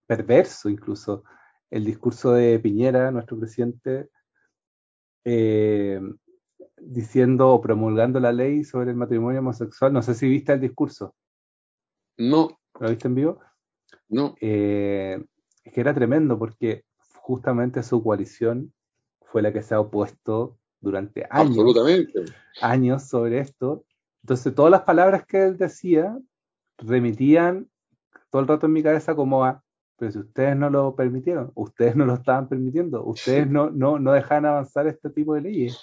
perverso incluso el discurso de Piñera, nuestro presidente, eh, diciendo o promulgando la ley sobre el matrimonio homosexual. No sé si viste el discurso. No. ¿Lo viste en vivo? No. Eh, es que era tremendo porque justamente su coalición fue la que se ha opuesto durante años, años sobre esto. Entonces, todas las palabras que él decía remitían todo el rato en mi cabeza como a, pero si ustedes no lo permitieron, ustedes no lo estaban permitiendo, ustedes no, no, no dejan avanzar este tipo de leyes.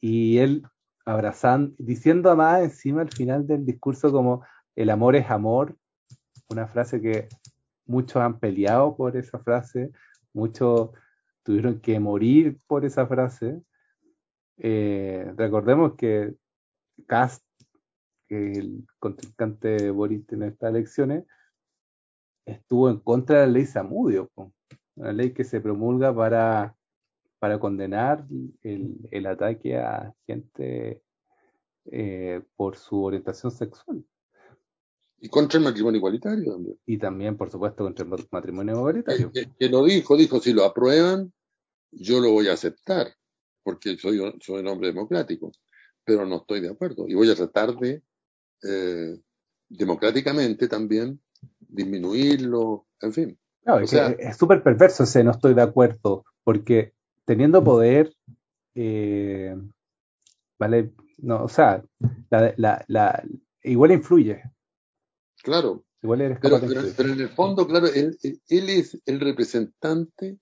Y él abrazando, diciendo más encima al final del discurso como el amor es amor, una frase que muchos han peleado por esa frase, muchos tuvieron que morir por esa frase, eh, recordemos que Cast, que el contrincante Boris en estas elecciones, estuvo en contra de la ley Samudio, una ley que se promulga para, para condenar el, el ataque a gente eh, por su orientación sexual. Y contra el matrimonio igualitario también. Y también, por supuesto, contra el matrimonio igualitario. Que, que, lo dijo, dijo, si lo aprueban, yo lo voy a aceptar porque soy, soy un hombre democrático, pero no estoy de acuerdo. Y voy a tratar de, eh, democráticamente también, disminuirlo, en fin. es súper perverso ese no estoy de acuerdo, porque teniendo poder, eh, vale, no, o sea, la, la, igual influye. Claro. Igual pero, pero, en el fondo, claro, él, él es el representante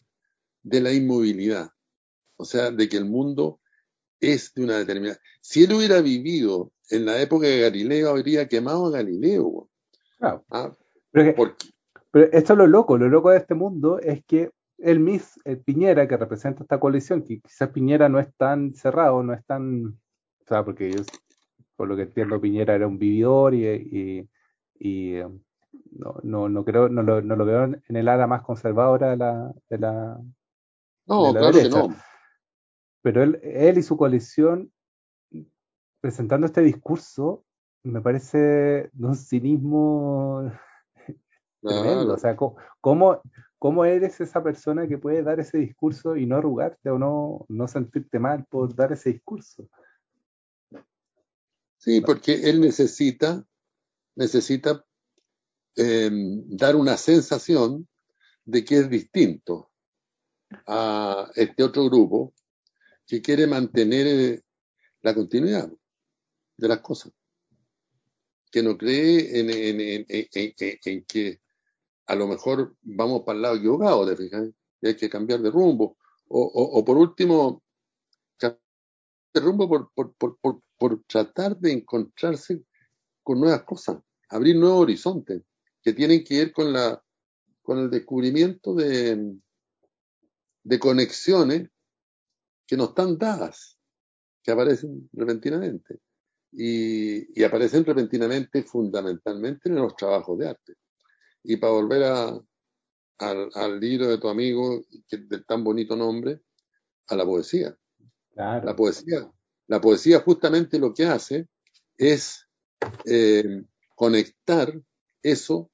de la inmovilidad o sea, de que el mundo es de una determinada. Si él hubiera vivido en la época de Galileo, habría quemado a Galileo. Claro. ¿Ah? Pero, esto es lo loco, lo loco de este mundo es que el Miss Piñera, que representa esta coalición, que quizás Piñera no es tan cerrado, no es tan. O sea, porque yo, por lo que entiendo, Piñera era un vividor y, y, no, no, no, creo, no lo, no lo veo en el ala más conservadora de la. De la no, claro que no pero él, él y su coalición presentando este discurso me parece de un cinismo tremendo. O sea, ¿cómo, ¿cómo, eres esa persona que puede dar ese discurso y no arrugarte o no, no sentirte mal por dar ese discurso? Sí, porque él necesita, necesita em, dar una sensación de que es distinto a este otro grupo que quiere mantener eh, la continuidad de las cosas, que no cree en, que a lo mejor vamos para el lado equivocado, de fijas, y hay que cambiar de rumbo, o, por último, cambiar de rumbo por, tratar de encontrarse con nuevas cosas, abrir nuevos horizontes, que tienen que ver con la con el descubrimiento de, de conexiones que no están dadas, que aparecen repentinamente. Y, y aparecen repentinamente, fundamentalmente en los trabajos de arte. Y para volver a, al, al, libro de tu amigo, que, del tan bonito nombre, a la poesía. Claro. La poesía, la poesía justamente lo que hace es eh, conectar eso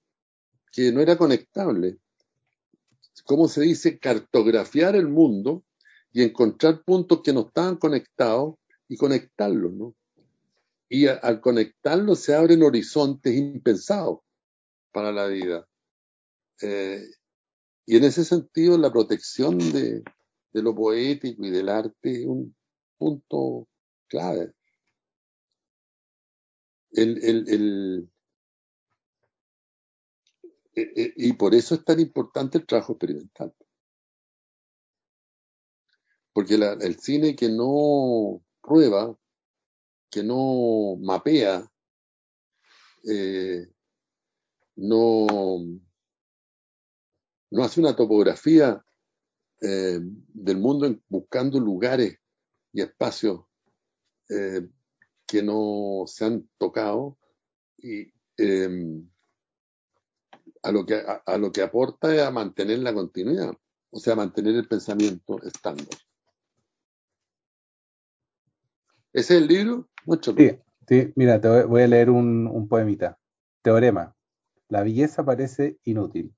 que no era conectable. ¿Cómo se dice? Cartografiar el mundo y encontrar puntos que no estaban conectados y conectarlos, ¿no? Y a, al conectarlos se abren horizontes impensados para la vida. Eh, y en ese sentido, la protección de, de, lo poético y del arte es un punto clave. El, el, el, y por eso es tan importante el trabajo experimental. Porque la, el cine que no prueba, que no mapea, eh, no, no hace una topografía eh, del mundo buscando lugares y espacios eh, que no se han tocado y eh, a lo que a, a, lo que aporta es a mantener la continuidad, o sea, mantener el pensamiento estándar. ¿Ese es el libro? Mucho. Sí, sí, mira, te voy a leer un, un poemita. Teorema. La belleza parece inútil.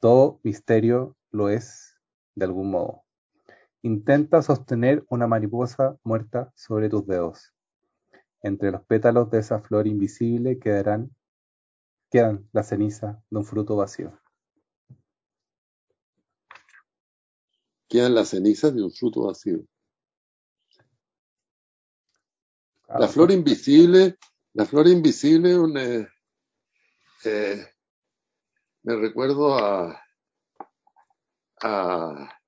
Todo misterio lo es de algún modo. Intenta sostener una mariposa muerta sobre tus dedos. Entre los pétalos de esa flor invisible quedarán, quedan la ceniza de un fruto vacío. Quedan las cenizas de un fruto vacío. La flor invisible, la flor invisible, un, eh, eh, me recuerdo a, a,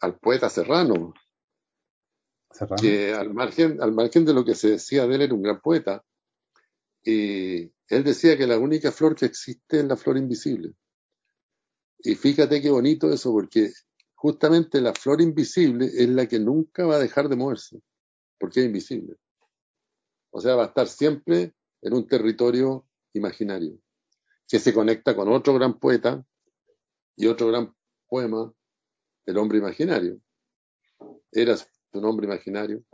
al poeta Serrano, Serrano. que al margen, al margen de lo que se decía de él, era un gran poeta. Y él decía que la única flor que existe es la flor invisible. Y fíjate qué bonito eso, porque justamente la flor invisible es la que nunca va a dejar de moverse, porque es invisible. O sea, va a estar siempre en un territorio imaginario, que se conecta con otro gran poeta y otro gran poema, El hombre imaginario. Era un hombre imaginario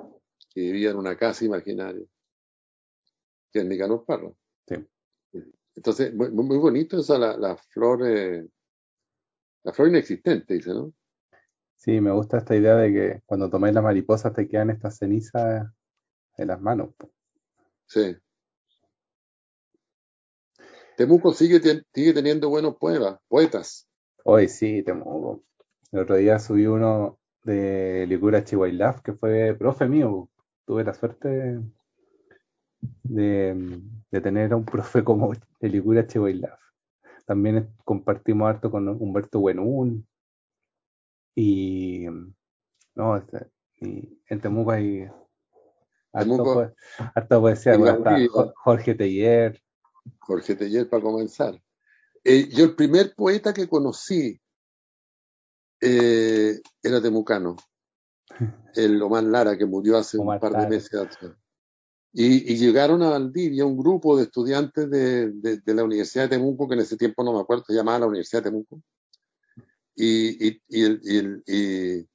que vivía en una casa imaginaria, que es Nicanor Parra. Sí. Entonces, muy, muy bonito esa la, la flor, eh, la flor inexistente, dice, ¿no? Sí, me gusta esta idea de que cuando tomáis las mariposas te quedan estas cenizas en las manos. Sí. Temuco sigue, sigue teniendo buenos poemas, poetas. Hoy sí, Temuco. El otro día subí uno de Licura Chihuahilaf, que fue profe mío. Tuve la suerte de, de tener a un profe como el Licura Chihuahilaf. También compartimos harto con Humberto Buenún. Y no, este, y en Temuco hay harto, harto poesía, hasta Jorge Teller. Jorge Teller para comenzar. Eh, yo el primer poeta que conocí eh, era temucano, el Omar Lara, que murió hace Omar un par Lara. de meses atrás. Y, y, llegaron a Valdivia un grupo de estudiantes de, de, de, la Universidad de Temuco, que en ese tiempo no me acuerdo, se llamaba la Universidad de Temuco. Y, y, y, y, el, y,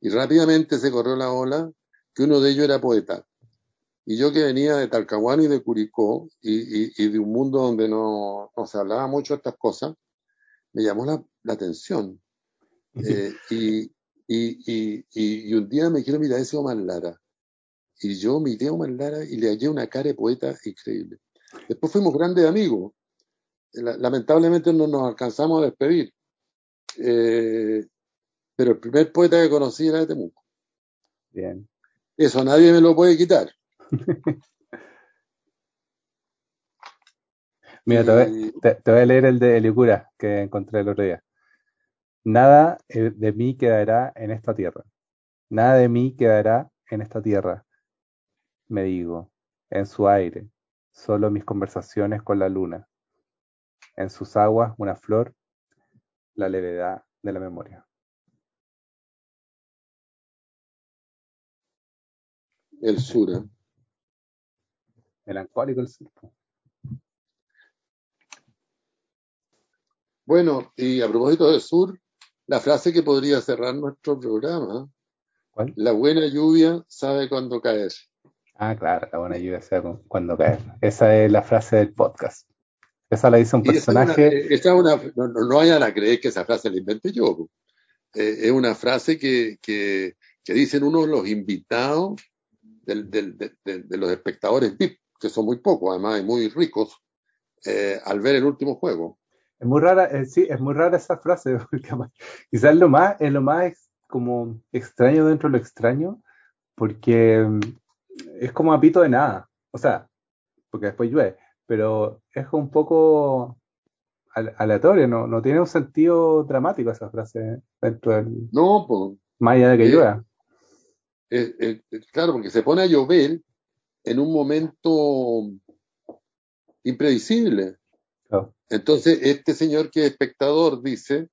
y rápidamente se corrió la ola que uno de ellos era poeta. Y yo que venía de Talcahuano y de Curicó, y, de un mundo donde no, no, se hablaba mucho de estas cosas, me llamó la, la atención. Eh, y, y, y, un día me quiero mirar ese Omar Lara. Y yo miré a Omar Lara y le hallé una cara de poeta increíble. Después fuimos grandes amigos. Lamentablemente no nos alcanzamos a despedir. Eh, pero el primer poeta que conocí era de Temuco. Bien. Eso nadie me lo puede quitar. Mira, te voy, te, te voy, a leer el de Elicura que encontré el otro día. Nada eh, de mí quedará en esta tierra. Nada de mí quedará en esta tierra. Me digo, en su aire, solo mis conversaciones con la luna. En sus aguas, una flor, la levedad de la memoria. El Sura. Melancólico el sur. Bueno, y a propósito del sur, la frase que podría cerrar nuestro programa, ¿Cuál? la buena lluvia sabe cuándo caer. Ah, claro, la buena lluvia sea cu- cuando cae. Esa es la frase del podcast. Esa la hizo un esa una- personaje. eh, esa una, no, no- vayan a creer que esa frase la inventé yo. Eh, es una frase que, que, que dicen uno de los invitados del- del- de, de- de los espectadores VIP, que son muy pocos, además, y muy ricos, eh, al ver el último juego. Es muy rara, eh, sí, es muy rara esa frase, porque quizás lo más, es lo más ex- como extraño dentro de lo extraño, porque mm, es como a pito de nada. O sea, porque después llueve, pero es un poco al- aleatorio, no, no tiene un sentido dramático esa frase dentro del, No, pues, más allá de que Eh, llueva. eh, eh, claro, porque se pone a llover en un momento impredecible. Claro. Entonces, este señor que es espectador dice,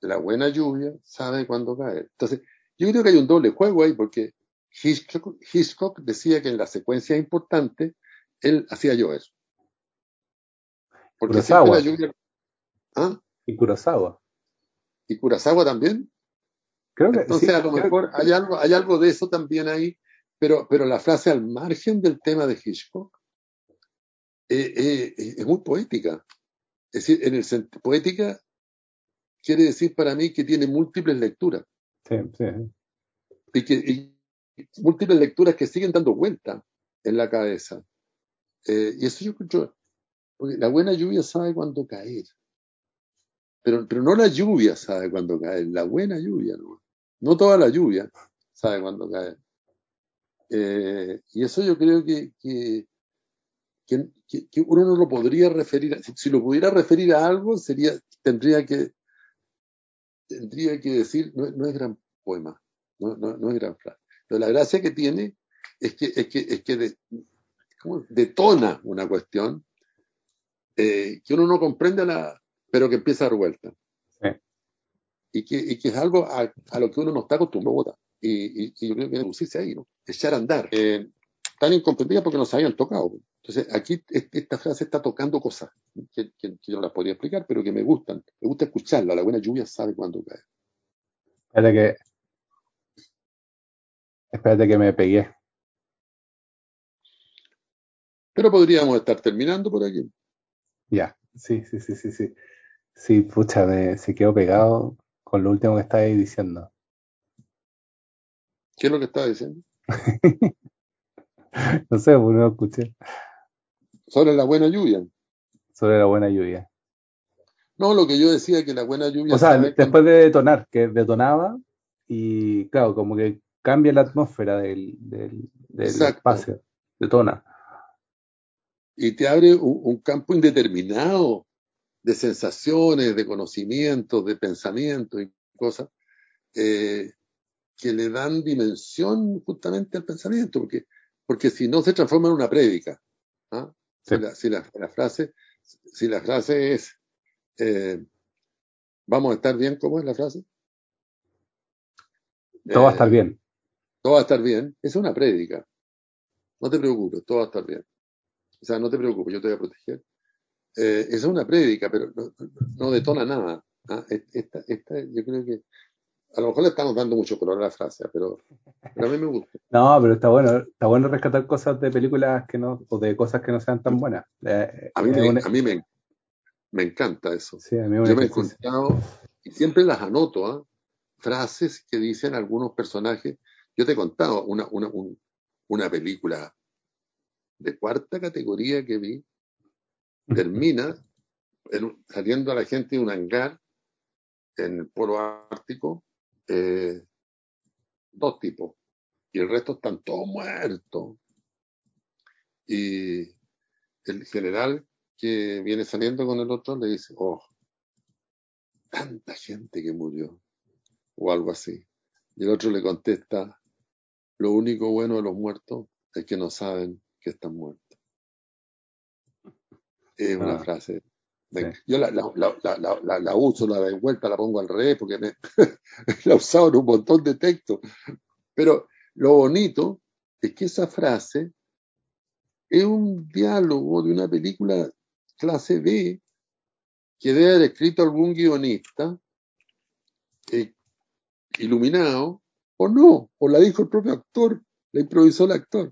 la buena lluvia sabe cuándo caer. Entonces, yo creo que hay un doble juego ahí, porque Hitchcock, Hitchcock decía que en las secuencias importantes él hacía llover. Porque Kurosawa. lluvia... ¿Ah? Y Kurosawa. ¿Y Kurosawa también? Creo que Entonces, sí, a lo mejor hay algo, hay algo de eso también ahí, pero, pero la frase al margen del tema de Hitchcock eh, eh, es muy poética. Es decir, en el sent- poética quiere decir para mí que tiene múltiples lecturas sí, sí. y que y múltiples lecturas que siguen dando vuelta en la cabeza. Eh, y eso yo encuentro, porque la buena lluvia sabe cuándo caer. Pero, pero no la lluvia sabe cuándo caer, la buena lluvia, no, no toda la lluvia sabe cuándo caer. Eh, y eso yo creo que, que, que, uno no lo podría referir, si, lo pudiera referir a algo, sería, tendría que, tendría que decir, no, no es gran poema, no, no, no es gran frase. Pero la gracia que tiene es que, es que, es que ¿cómo? detona una cuestión eh, que uno no comprende, la, pero que empieza a dar vuelta. Sí. Y, que, y que es algo a, a lo que uno no está acostumbrado a votar. Y, y, y yo creo que reducirse ahí, ¿no? Echar a andar. Eh, tan incomprendida porque no se habían tocado. Entonces, aquí es- esta frase está tocando cosas que, que- que yo no las podría explicar, pero que me gustan. Me gusta escucharla. La buena lluvia sabe cuándo cae. Espérate que. Espérate que me pegué. Pero podríamos estar terminando por aquí. Ya, sí, sí, sí, sí, sí. Sí, pucha, me, se quedó pegado con lo último que estabais diciendo. ¿Qué es lo que estaba diciendo? No sé, pues no lo escuché. Sobre la buena lluvia. Sobre la buena lluvia. No, lo que yo decía que la buena lluvia O sea, después de detonar, que detonaba y claro, como que cambia la atmósfera del, del, del Exacto. espacio. Detona. Y te abre un, un campo indeterminado de sensaciones, de conocimientos, de pensamientos y cosas eh, que le dan dimensión justamente al pensamiento, porque, porque si no se transforma en una prédica. ¿ah? Si, la, si la- la frase, si la frase es eh, vamos a estar bien, ¿cómo es la frase? Todo va a Eh, estar bien. todo va a estar bien, es una prédica. No te preocupes, todo va a estar bien. O sea, no te preocupes, yo te voy a proteger. Eh, esa es una prédica, pero no, no- detona nada. ¿ah? Esta, esta, yo creo que a lo mejor le estamos dando mucho color a la frase, pero, pero a mí me gusta. No, pero está bueno, está bueno rescatar cosas de películas que no, o de cosas que no sean tan buenas. Eh, A mí, es me, una- a mí me, me encanta eso. sí, a mí un Yo me he encontrado, y siempre las anoto, ¿ah? frases que dicen algunos personajes. Yo te he contado una, una, un- una película de cuarta categoría que vi, termina en saliendo a la gente de un hangar en el polo ártico, eh, dos tipos, y el resto están todos muertos. Y el general que viene saliendo con el otro le dice, oh, tanta gente que murió, o algo así. Y el otro le contesta, lo único bueno de los muertos es que no saben que están muertos. Es una Ah, frase. de- sí. Yo la, la, la, la, la- la- la uso, la de vuelta, la pongo al revés, porque me- la he usado en un montón de textos. Pero lo bonito es que esa frase es un diálogo de una película clase B que debe haber escrito algún guionista eh, iluminado, o no, o la dijo el propio actor, la improvisó el actor.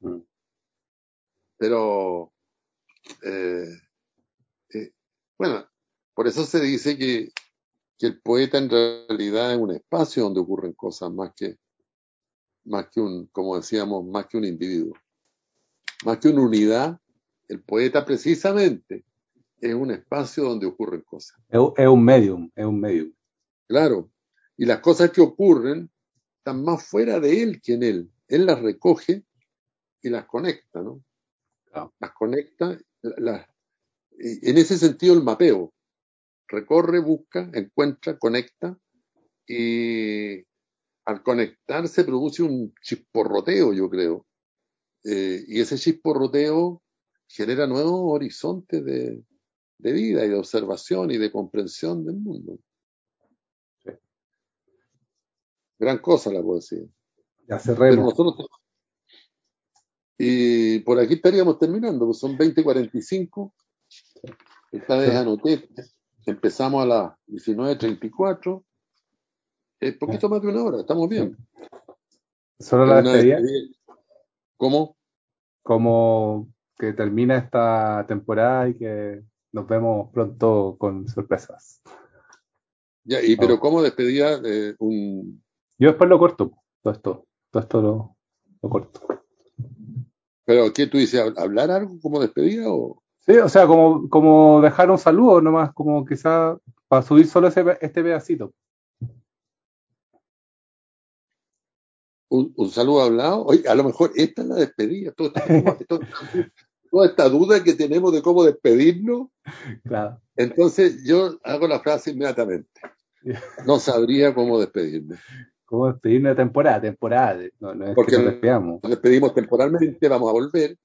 Mm. Pero, eh, eh, bueno, por eso se dice que, que el poeta en realidad es un espacio donde ocurren cosas más que, más que un, como decíamos, más que un individuo. Más que una unidad, el poeta precisamente es un espacio donde ocurren cosas. Es, es un medium, es un medium. Claro. Y las cosas que ocurren están más fuera de él que en él. Él las recoge y las conecta, ¿no? Las conecta, la- las- y en ese sentido el mapeo. Recorre, busca, encuentra, conecta y al conectar se produce un chisporroteo, yo creo. Eh, y ese chisporroteo genera nuevos horizontes de, de vida y de observación y de comprensión del mundo. Sí. Gran cosa la poesía. Ya Pero cerremos. nosotros. Y por aquí estaríamos terminando, pues son 20.45. Esta vez anoté, empezamos a las 19.34. Es poquito más de una hora, estamos bien. Solo la despedida. ¿Cómo? como que termina esta temporada y que nos vemos pronto con sorpresas. Ya, y, pero. ¿cómo despedía eh, un. Yo después lo corto, todo esto, todo esto lo, lo corto. ¿Pero qué tú dices? ¿Hablar algo como despedida o.? Sí, o sea, como, como dejar un saludo nomás, como quizá para subir solo ese, este pedacito. Un, un saludo hablado. Oye, a lo mejor esta es la despedida. Todo esto- todo- toda esta duda que tenemos de cómo despedirnos. Claro. Entonces yo hago la frase inmediatamente. No sabría cómo despedirme. ¿Cómo despedirnos de temporada? Temporada, no, no es Porque que nos despidamos. Nos despedimos temporalmente, vamos a volver,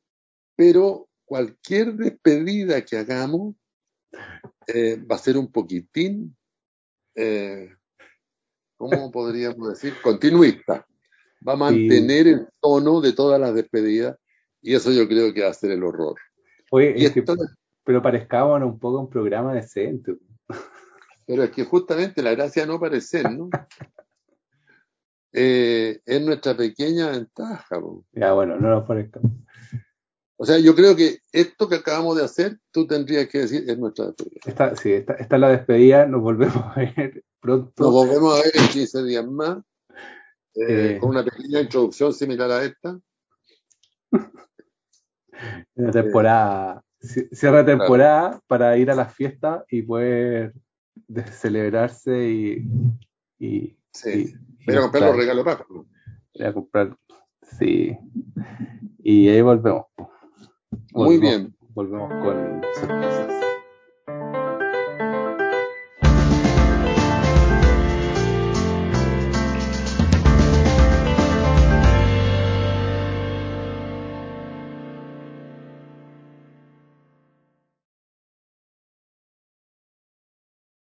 pero cualquier despedida que hagamos eh, va a ser un poquitín, eh, ¿cómo podríamos decir? Continuista. Va a mantener el tono de todas las despedidas y eso yo creo que va a ser el horror. Oye, Y es que- esto, pero parezcamos un poco un programa decente. pero es que justamente la gracia no parecer, ¿no? Eh, es nuestra pequeña ventaja. Ya, bueno, no nos parezcamos. O sea, yo creo que esto que acabamos de hacer, tú tendrías que decir, es nuestra despedida. Esta, sí, esta, esta es la despedida, nos volvemos a ver pronto. Nos volvemos a ver en 15 días más, eh, Eh. con una pequeña introducción similar a esta. la temporada, ci- cierre de temporada para ir a las fiestas y poder de- celebrarse y, y, Sí. y- y Pero comprar los regalos para ir a comprar. Sí. Y ahí volvemos. Muy Volvemos- bien. Volvemos con sorpresas.